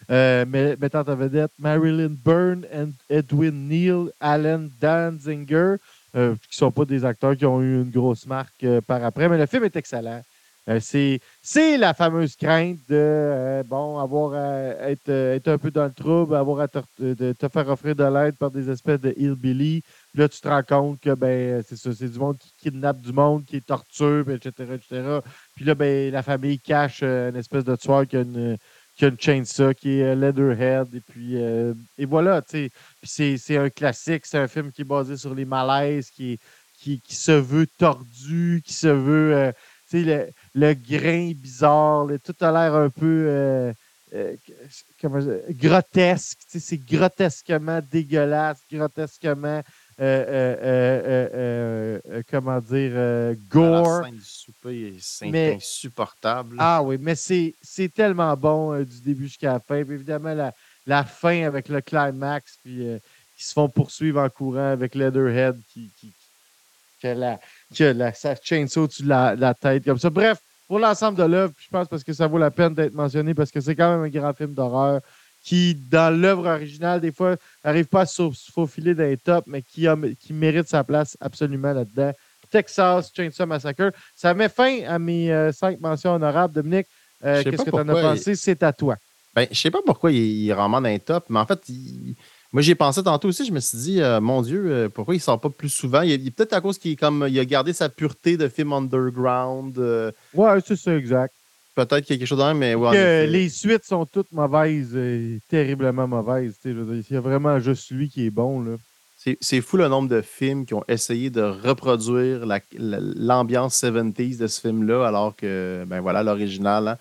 euh, mettant en vedette Marilyn Byrne, Edwin Neal, Alan Danzinger, euh, qui ne sont pas des acteurs qui ont eu une grosse marque euh, par après, mais le film est excellent. C'est la fameuse crainte de bon avoir être, être, un peu dans le trouble, avoir à te, de, te faire offrir de l'aide par des espèces de hillbilly là, tu te rends compte que ben, c'est ça, c'est du monde qui kidnappe du monde, qui est torture, etc., etc. Puis là, ben, la famille cache une espèce de tueur qui a une, qui a une chainsaw, qui est euh, Leatherhead. Et puis, euh, et voilà, tu sais. c'est un classique, c'est un film qui est basé sur les malaises, qui, qui, se veut tordu, qui se veut, tu sais, le, le, grain bizarre, tout a l'air un peu... Comment, grotesque, c'est grotesquement dégueulasse, grotesquement euh, euh, euh, comment dire, gore. La scène du souper, c'est insupportable. Ah oui, mais c'est tellement bon du début jusqu'à la fin. évidemment, la, la, fin avec le climax, puis qui se font poursuivre en courant avec Leatherhead qui, qui, qui a, la, qui a la, sa chainsaw au-dessus de la, la, tête, comme ça. Bref, pour l'ensemble de l'œuvre, je pense parce que ça vaut la peine d'être mentionné, parce que c'est quand même un grand film d'horreur qui, dans l'œuvre originale, des fois, n'arrive pas à se faufiler dans les tops, mais qui, a, qui mérite sa place absolument là-dedans. Texas Chainsaw Massacre. Ça met fin à mes euh, cinq mentions honorables. Dominique, euh, qu'est-ce que tu en as pensé? C'est à toi. Ben, je sais pas pourquoi il, il est vraiment dans les tops, mais en fait, moi, j'ai pensé tantôt aussi, je me suis dit, euh, mon Dieu, pourquoi il sort pas plus souvent? Il, peut-être à cause qu'il comme il a gardé sa pureté de film underground. Ouais, c'est ça, exact peut-être quelque chose d'un, mais ouais, Les suites sont toutes mauvaises, euh, terriblement mauvaises. Il y a vraiment juste lui qui est bon. Là. C'est fou le nombre de films qui ont essayé de reproduire l'ambiance 70s de ce film-là, alors que, ben voilà, l'original. Hein.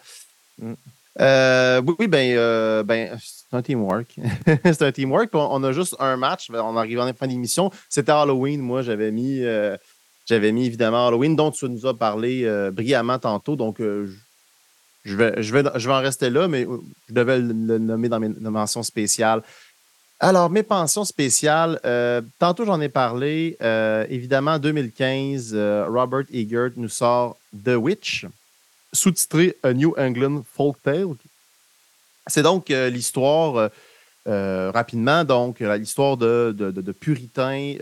Mm. Euh, oui, ben, euh, ben c'est un teamwork. c'est un teamwork. On, a juste un match. On arrive en fin d'émission. C'était Halloween. Moi, j'avais mis, j'avais mis évidemment Halloween, dont tu nous as parlé brillamment tantôt. Donc, je vais, je, vais, je vais en rester là, mais euh, je devais le, nommer dans mes mentions spéciales. Alors, mes pensions spéciales, euh, tantôt j'en ai parlé. Euh, évidemment, 2015, Robert Eggert nous sort The Witch, sous-titré A New England Folk Tale. C'est donc l'histoire, rapidement, donc l'histoire de, puritains,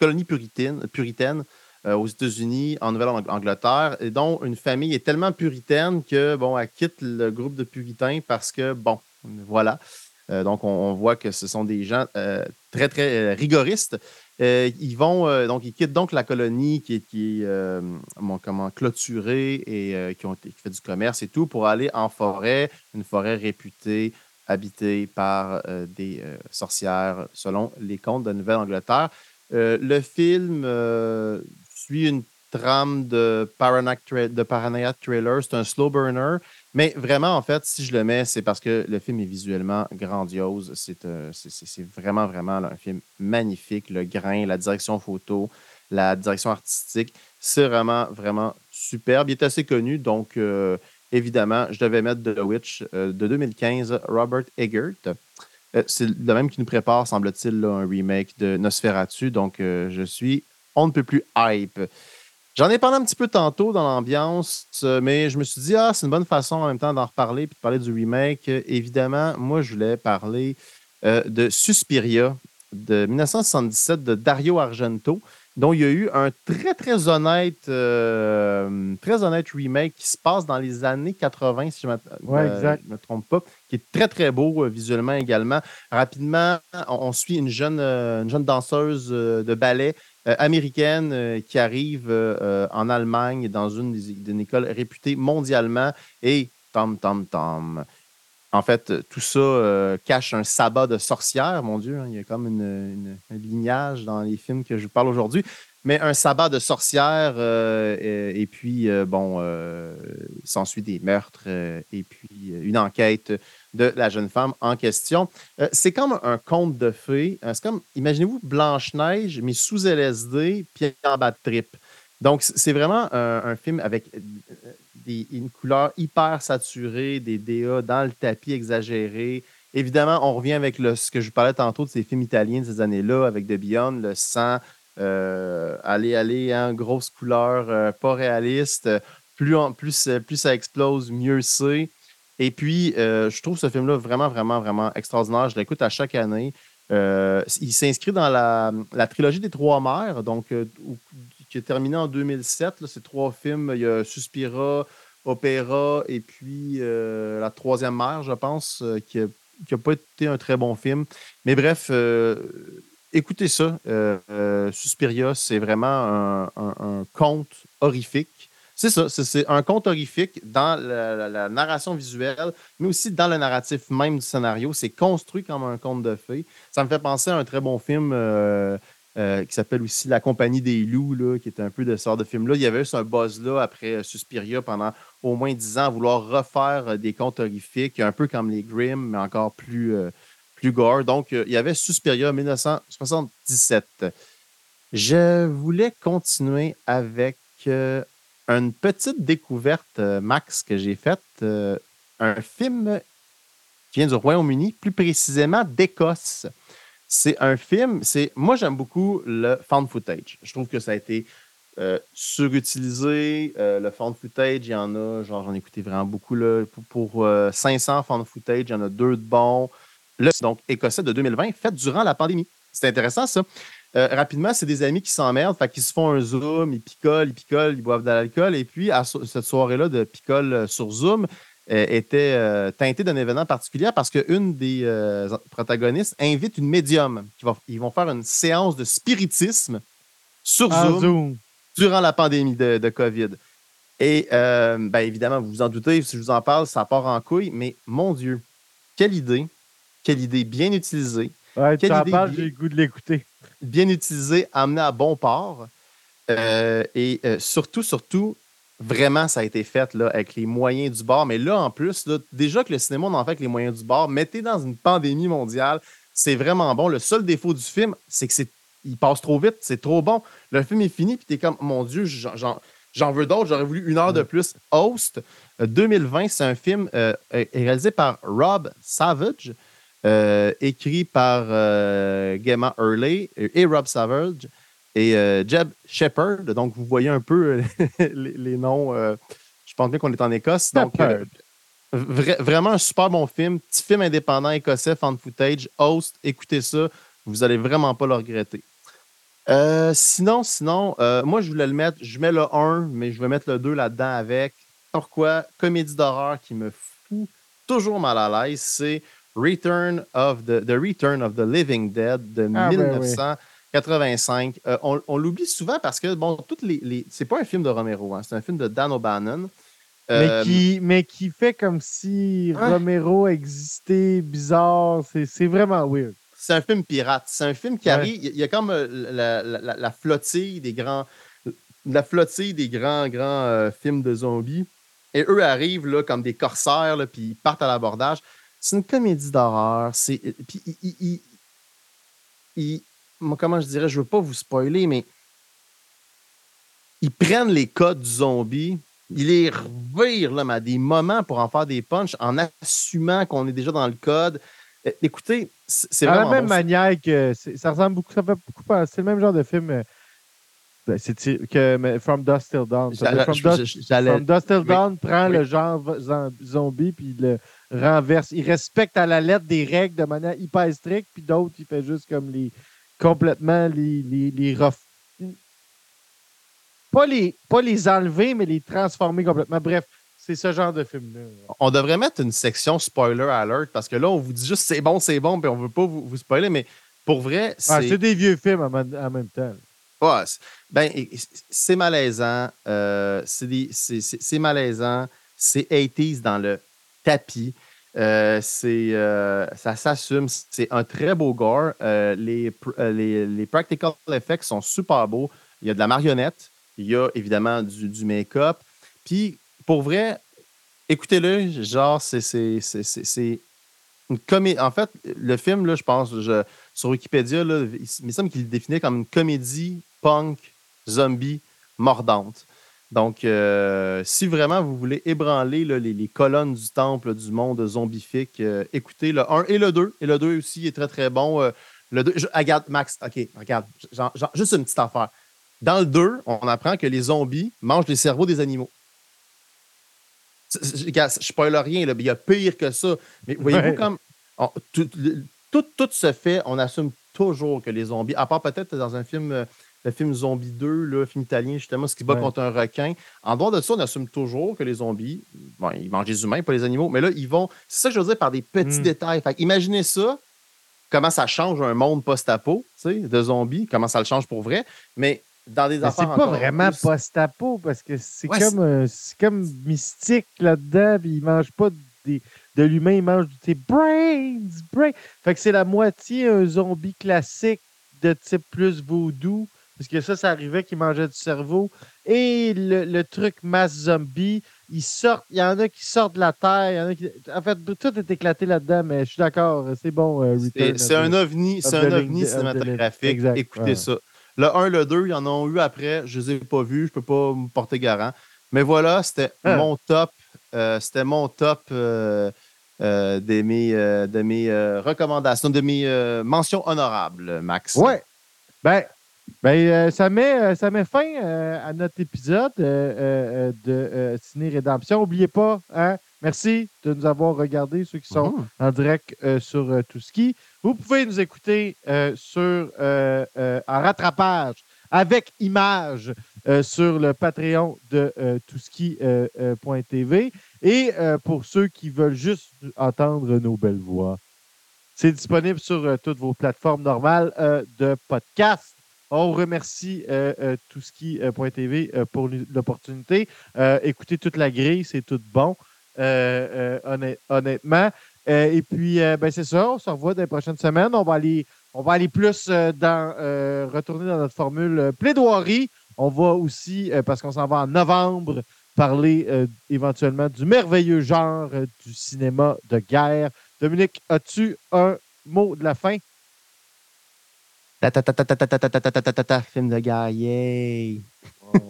colonie puritaine euh, aux États-Unis, en Nouvelle-Angleterre, et dont une famille est tellement puritaine que, bon, elle quitte le groupe de puritains parce que, bon, voilà. Euh, donc, on, voit que ce sont des gens euh, très, très rigoristes. ils vont, donc, ils quittent donc la colonie qui est, comment, clôturée et qui, ont fait du commerce et tout pour aller en forêt, une forêt réputée, habitée par des selon les contes de Nouvelle-Angleterre. le film suit une trame de de Paranoia Trailer. C'est un slow burner. Mais vraiment, en fait, si je le mets, c'est parce que le film est visuellement grandiose. C'est vraiment, vraiment un film magnifique. Le grain, la direction photo, la direction artistique, c'est vraiment, vraiment superbe. Il est assez connu, donc euh, évidemment, je devais mettre The Witch euh, de 2015, Robert Eggert. Euh, c'est le même qui nous prépare, semble-t-il, un remake de Nosferatu. Donc, je suis on ne peut plus hype. J'en ai parlé un petit peu tantôt dans l'ambiance, mais je me suis dit, ah, c'est une bonne façon en même temps d'en reparler puis de parler du remake. Évidemment, moi, je voulais parler de Suspiria de 1977 de Dario Argento dont il y a eu un très, très honnête, euh, très honnête remake qui se passe dans les années 80, si je ne euh, me trompe pas, qui est très, très beau euh, visuellement également. Rapidement, on, suit une jeune, une jeune danseuse de ballet américaine qui arrive en Allemagne dans une, une école réputée mondialement et tom, tom, tom en fait, tout ça euh, cache un sabbat de sorcières, mon Dieu. Hein. il y a comme une, un lignage dans les films que je vous parle aujourd'hui. Mais un sabbat de sorcières, euh, et, puis, euh, bon, s'ensuit des meurtres, et puis une enquête de la jeune femme en question. c'est comme un conte de fées. c'est comme, imaginez-vous Blanche-Neige, mais sous LSD, puis en bas de trip. Donc, c'est vraiment un, film avec une couleur hyper saturée, des DA dans le tapis exagéré. Évidemment, on revient avec le, ce que je vous parlais tantôt de ces films italiens de ces années-là, avec The Beyond, le sang, euh, allez, allez, hein, grosse couleur, euh, pas réaliste. Plus, plus, plus ça explose, mieux c'est. Et puis, euh, je trouve ce film-là vraiment, vraiment, vraiment extraordinaire. Je l'écoute à chaque année. il s'inscrit dans la, trilogie des Trois Mères, donc qui est terminé en 2007. C'est trois films. Il y a Suspira, Opéra et puis euh, La Troisième Mère, je pense, euh, qui n'a pas été un très bon film. Mais bref, euh, écoutez ça. Suspiria, c'est vraiment un, conte horrifique. C'est ça, c'est un conte horrifique dans la, narration visuelle, mais aussi dans le narratif même du scénario. C'est construit comme un conte de fées. Ça me fait penser à un très bon film euh, qui s'appelle aussi La Compagnie des loups, là, qui est un peu de sort de film-là. Il y avait eu un buzz-là après euh, Suspiria pendant au moins dix ans à vouloir refaire euh, des contes horrifiques, un peu comme les Grimm, mais encore plus, plus gore. Donc, il y avait Suspiria 1977. Je voulais continuer avec une petite découverte, Max, que j'ai faite. un film qui vient du Royaume-Uni, plus précisément d'Écosse. C'est un film, c'est moi j'aime beaucoup le found footage. Je trouve que ça a été euh, surutilisé. Euh, le found footage, il y en a, genre j'en ai écouté vraiment beaucoup. Là, pour, 500 euh, found footage, il y en a deux de bons. Donc écossais de 2020, fait durant la pandémie. C'est intéressant ça. Rapidement, c'est des amis qui s'emmerdent, fait qu'ils se font un zoom, ils picolent, ils picolent, ils boivent de l'alcool. Et puis, à cette soirée-là de picole sur Zoom, euh, était euh, teinté d'un événement particulier parce qu'une des euh, protagonistes invite une médium. Qui va, ils vont faire une séance de spiritisme sur ah, Zoom, durant la pandémie de, COVID. Et ben, évidemment, vous vous en doutez, si je vous en parle, ça part en couille, mais mon Dieu, quelle idée, quelle idée bien utilisée. Ouais, tu en parles, j'ai le goût de l'écouter. Bien utilisée, amenée à bon port. et surtout, surtout, vraiment, ça a été fait là, avec les moyens du bord. Mais là, en plus, déjà que le cinéma, on en fait avec les moyens du bord, mettez dans une pandémie mondiale, c'est vraiment bon. Le seul défaut du film, c'est que c'est il passe trop vite, c'est trop bon. Le film est fini, puis t'es comme, mon Dieu, j'en veux d'autres, j'aurais voulu une heure de plus. Host, 2020, euh, c'est un film euh, réalisé par Rob Savage, euh, écrit par Gemma Hurley et Rob Savage et euh, Jeb Shepard. Donc, vous voyez un peu euh, les, noms. Euh, je pense bien qu'on est en Écosse. Donc, vraiment un super bon film. Petit film indépendant écossais, fan footage. Host, écoutez ça. Vous allez vraiment pas le regretter. sinon, sinon, moi, je voulais le mettre. Je mets le 1, mais je vais mettre le 2 là-dedans avec. Pourquoi? Comédie d'horreur qui me fout toujours mal à l'aise. C'est Return of the, the Return of the Living Dead de 1900. 85. Euh, on, l'oublie souvent parce que, bon, toutes les. C'est pas un film de Romero, hein, c'est un film de Dan O'Bannon. mais, euh, qui, mais qui fait comme si Romero existait bizarre. C'est vraiment weird. C'est un film pirate. C'est un film qui arrive. Il y a comme euh, la, flottille des grands la flottille des grands, grands euh, films de zombies. Et eux arrivent là, comme des corsaires, là, puis ils partent à l'abordage. C'est une comédie d'horreur. C'est, puis ils, moi, comment je dirais, je veux pas vous spoiler, mais ils prennent les codes du zombie, ils les revirent là, à des moments pour en faire des punchs en assumant qu'on est déjà dans le code. Euh, écoutez, c'est vraiment. De la même manière que ça ressemble beaucoup, ça fait beaucoup C'est le même genre de film euh, ben, c'est que From Dust Till Dawn. From Dust, Till Dawn prend le genre zombie puis le renverse. Il respecte à la lettre des règles de manière hyper stricte, puis d'autres, il fait juste comme les complètement les, les, les pas les, pas les enlever, mais les transformer complètement. Bref, c'est ce genre de film-là. On devrait mettre une section spoiler alert parce que là, on vous dit juste c'est bon, c'est bon, puis on veut pas vous, spoiler, mais pour vrai, ah, c'est. c'est des vieux films en, même temps. Ouais, ben, c'est malaisant. Euh, c'est malaisant. C'est 80s dans le tapis. Euh, c'est, euh, ça s'assume. C'est un très beau gore. les, les, les, practical effects sont super beaux. Il y a de la marionnette. Il y a évidemment du, make-up. Puis, pour vrai, écoutez-le, genre, c'est une comédie. En fait, le film, je pense, sur Wikipédia, il me semble qu'il le définit comme une comédie punk, zombie, mordante. Donc, euh, si vraiment vous voulez ébranler les, colonnes du temple du monde zombifique, euh, écoutez le 1 et le 2. Et le 2 aussi est très, très bon. Euh, le 2, regarde, Max, OK, regarde, juste une petite affaire. Dans le 2, on apprend que les zombies mangent les cerveaux des animaux. Je ne spoil rien, là, il y a pire que ça. Mais voyez-vous comme. tout, tout, se fait, on assume toujours que les zombies, à part peut-être dans un film, le film Zombie 2, le film italien, justement, ce qui bat contre un requin. En dehors de ça, on assume toujours que les zombies, bon, ils mangent les humains, pas les animaux, mais là, ils vont. C'est ça que je veux dire par des petits hmm. détails. imaginez ça, comment ça change un monde post-apo, de zombies, comment ça le change pour vrai. Mais dans des C'est pas vraiment post-apo parce que c'est comme, euh, comme mystique là-dedans, puis ils mangent pas des, de l'humain, ils mangent des brains, brains. Fait que c'est la moitié un zombie classique de type plus vaudou. Parce que ça, ça arrivait qu'ils mangeaient du cerveau. Et le, truc masse zombie, ils sortent, il y en a qui sortent de la terre, il y en a qui. En fait, tout est éclaté là-dedans, mais je suis d'accord, c'est bon. Euh, c'est un ovni, c'est un ovni cinématographique. Écoutez ça. Le 1, le 2, ils en ont eu après. Je ne les ai pas vus. Je ne peux pas me porter garant. Mais voilà, c'était ah. mon top. Euh, c'était mon top euh, de mes, de mes recommandations, de mes mentions honorables, Max. Ouais. Ben, ben ça, met, ça met fin à notre épisode de Ciné Rédemption. N'oubliez pas, hein, Merci de nous avoir regardé, ceux qui sont en direct euh, sur euh, Touski. Vous pouvez nous écouter euh, sur, en rattrapage avec image sur le Patreon de Touski.tv. Et pour ceux qui veulent juste entendre nos belles voix, c'est disponible sur toutes vos plateformes normales de podcast. On remercie Touski.tv pour l'opportunité. écoutez toute la grille, c'est tout bon. Euh, euh, honnêtement. Euh, et puis, ben, c'est ça, on se revoit dans les prochaines semaines. On va aller, on va aller plus dans, retourner dans notre formule plaidoirie. On va aussi, parce qu'on s'en va en novembre, parler éventuellement du merveilleux genre du cinéma de guerre. Dominique, as-tu un mot de la fin? Ta ta ta ta ta ta ta ta ta ta ta film de guerre, yay!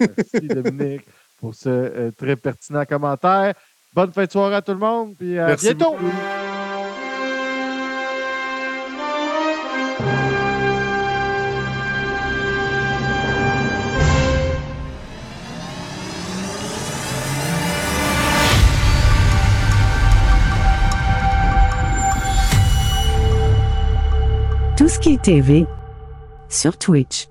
merci Dominique pour ce très pertinent commentaire. Bonne fin de soirée à tout le monde, puis à bientôt. Tout ce qui est TV sur Twitch.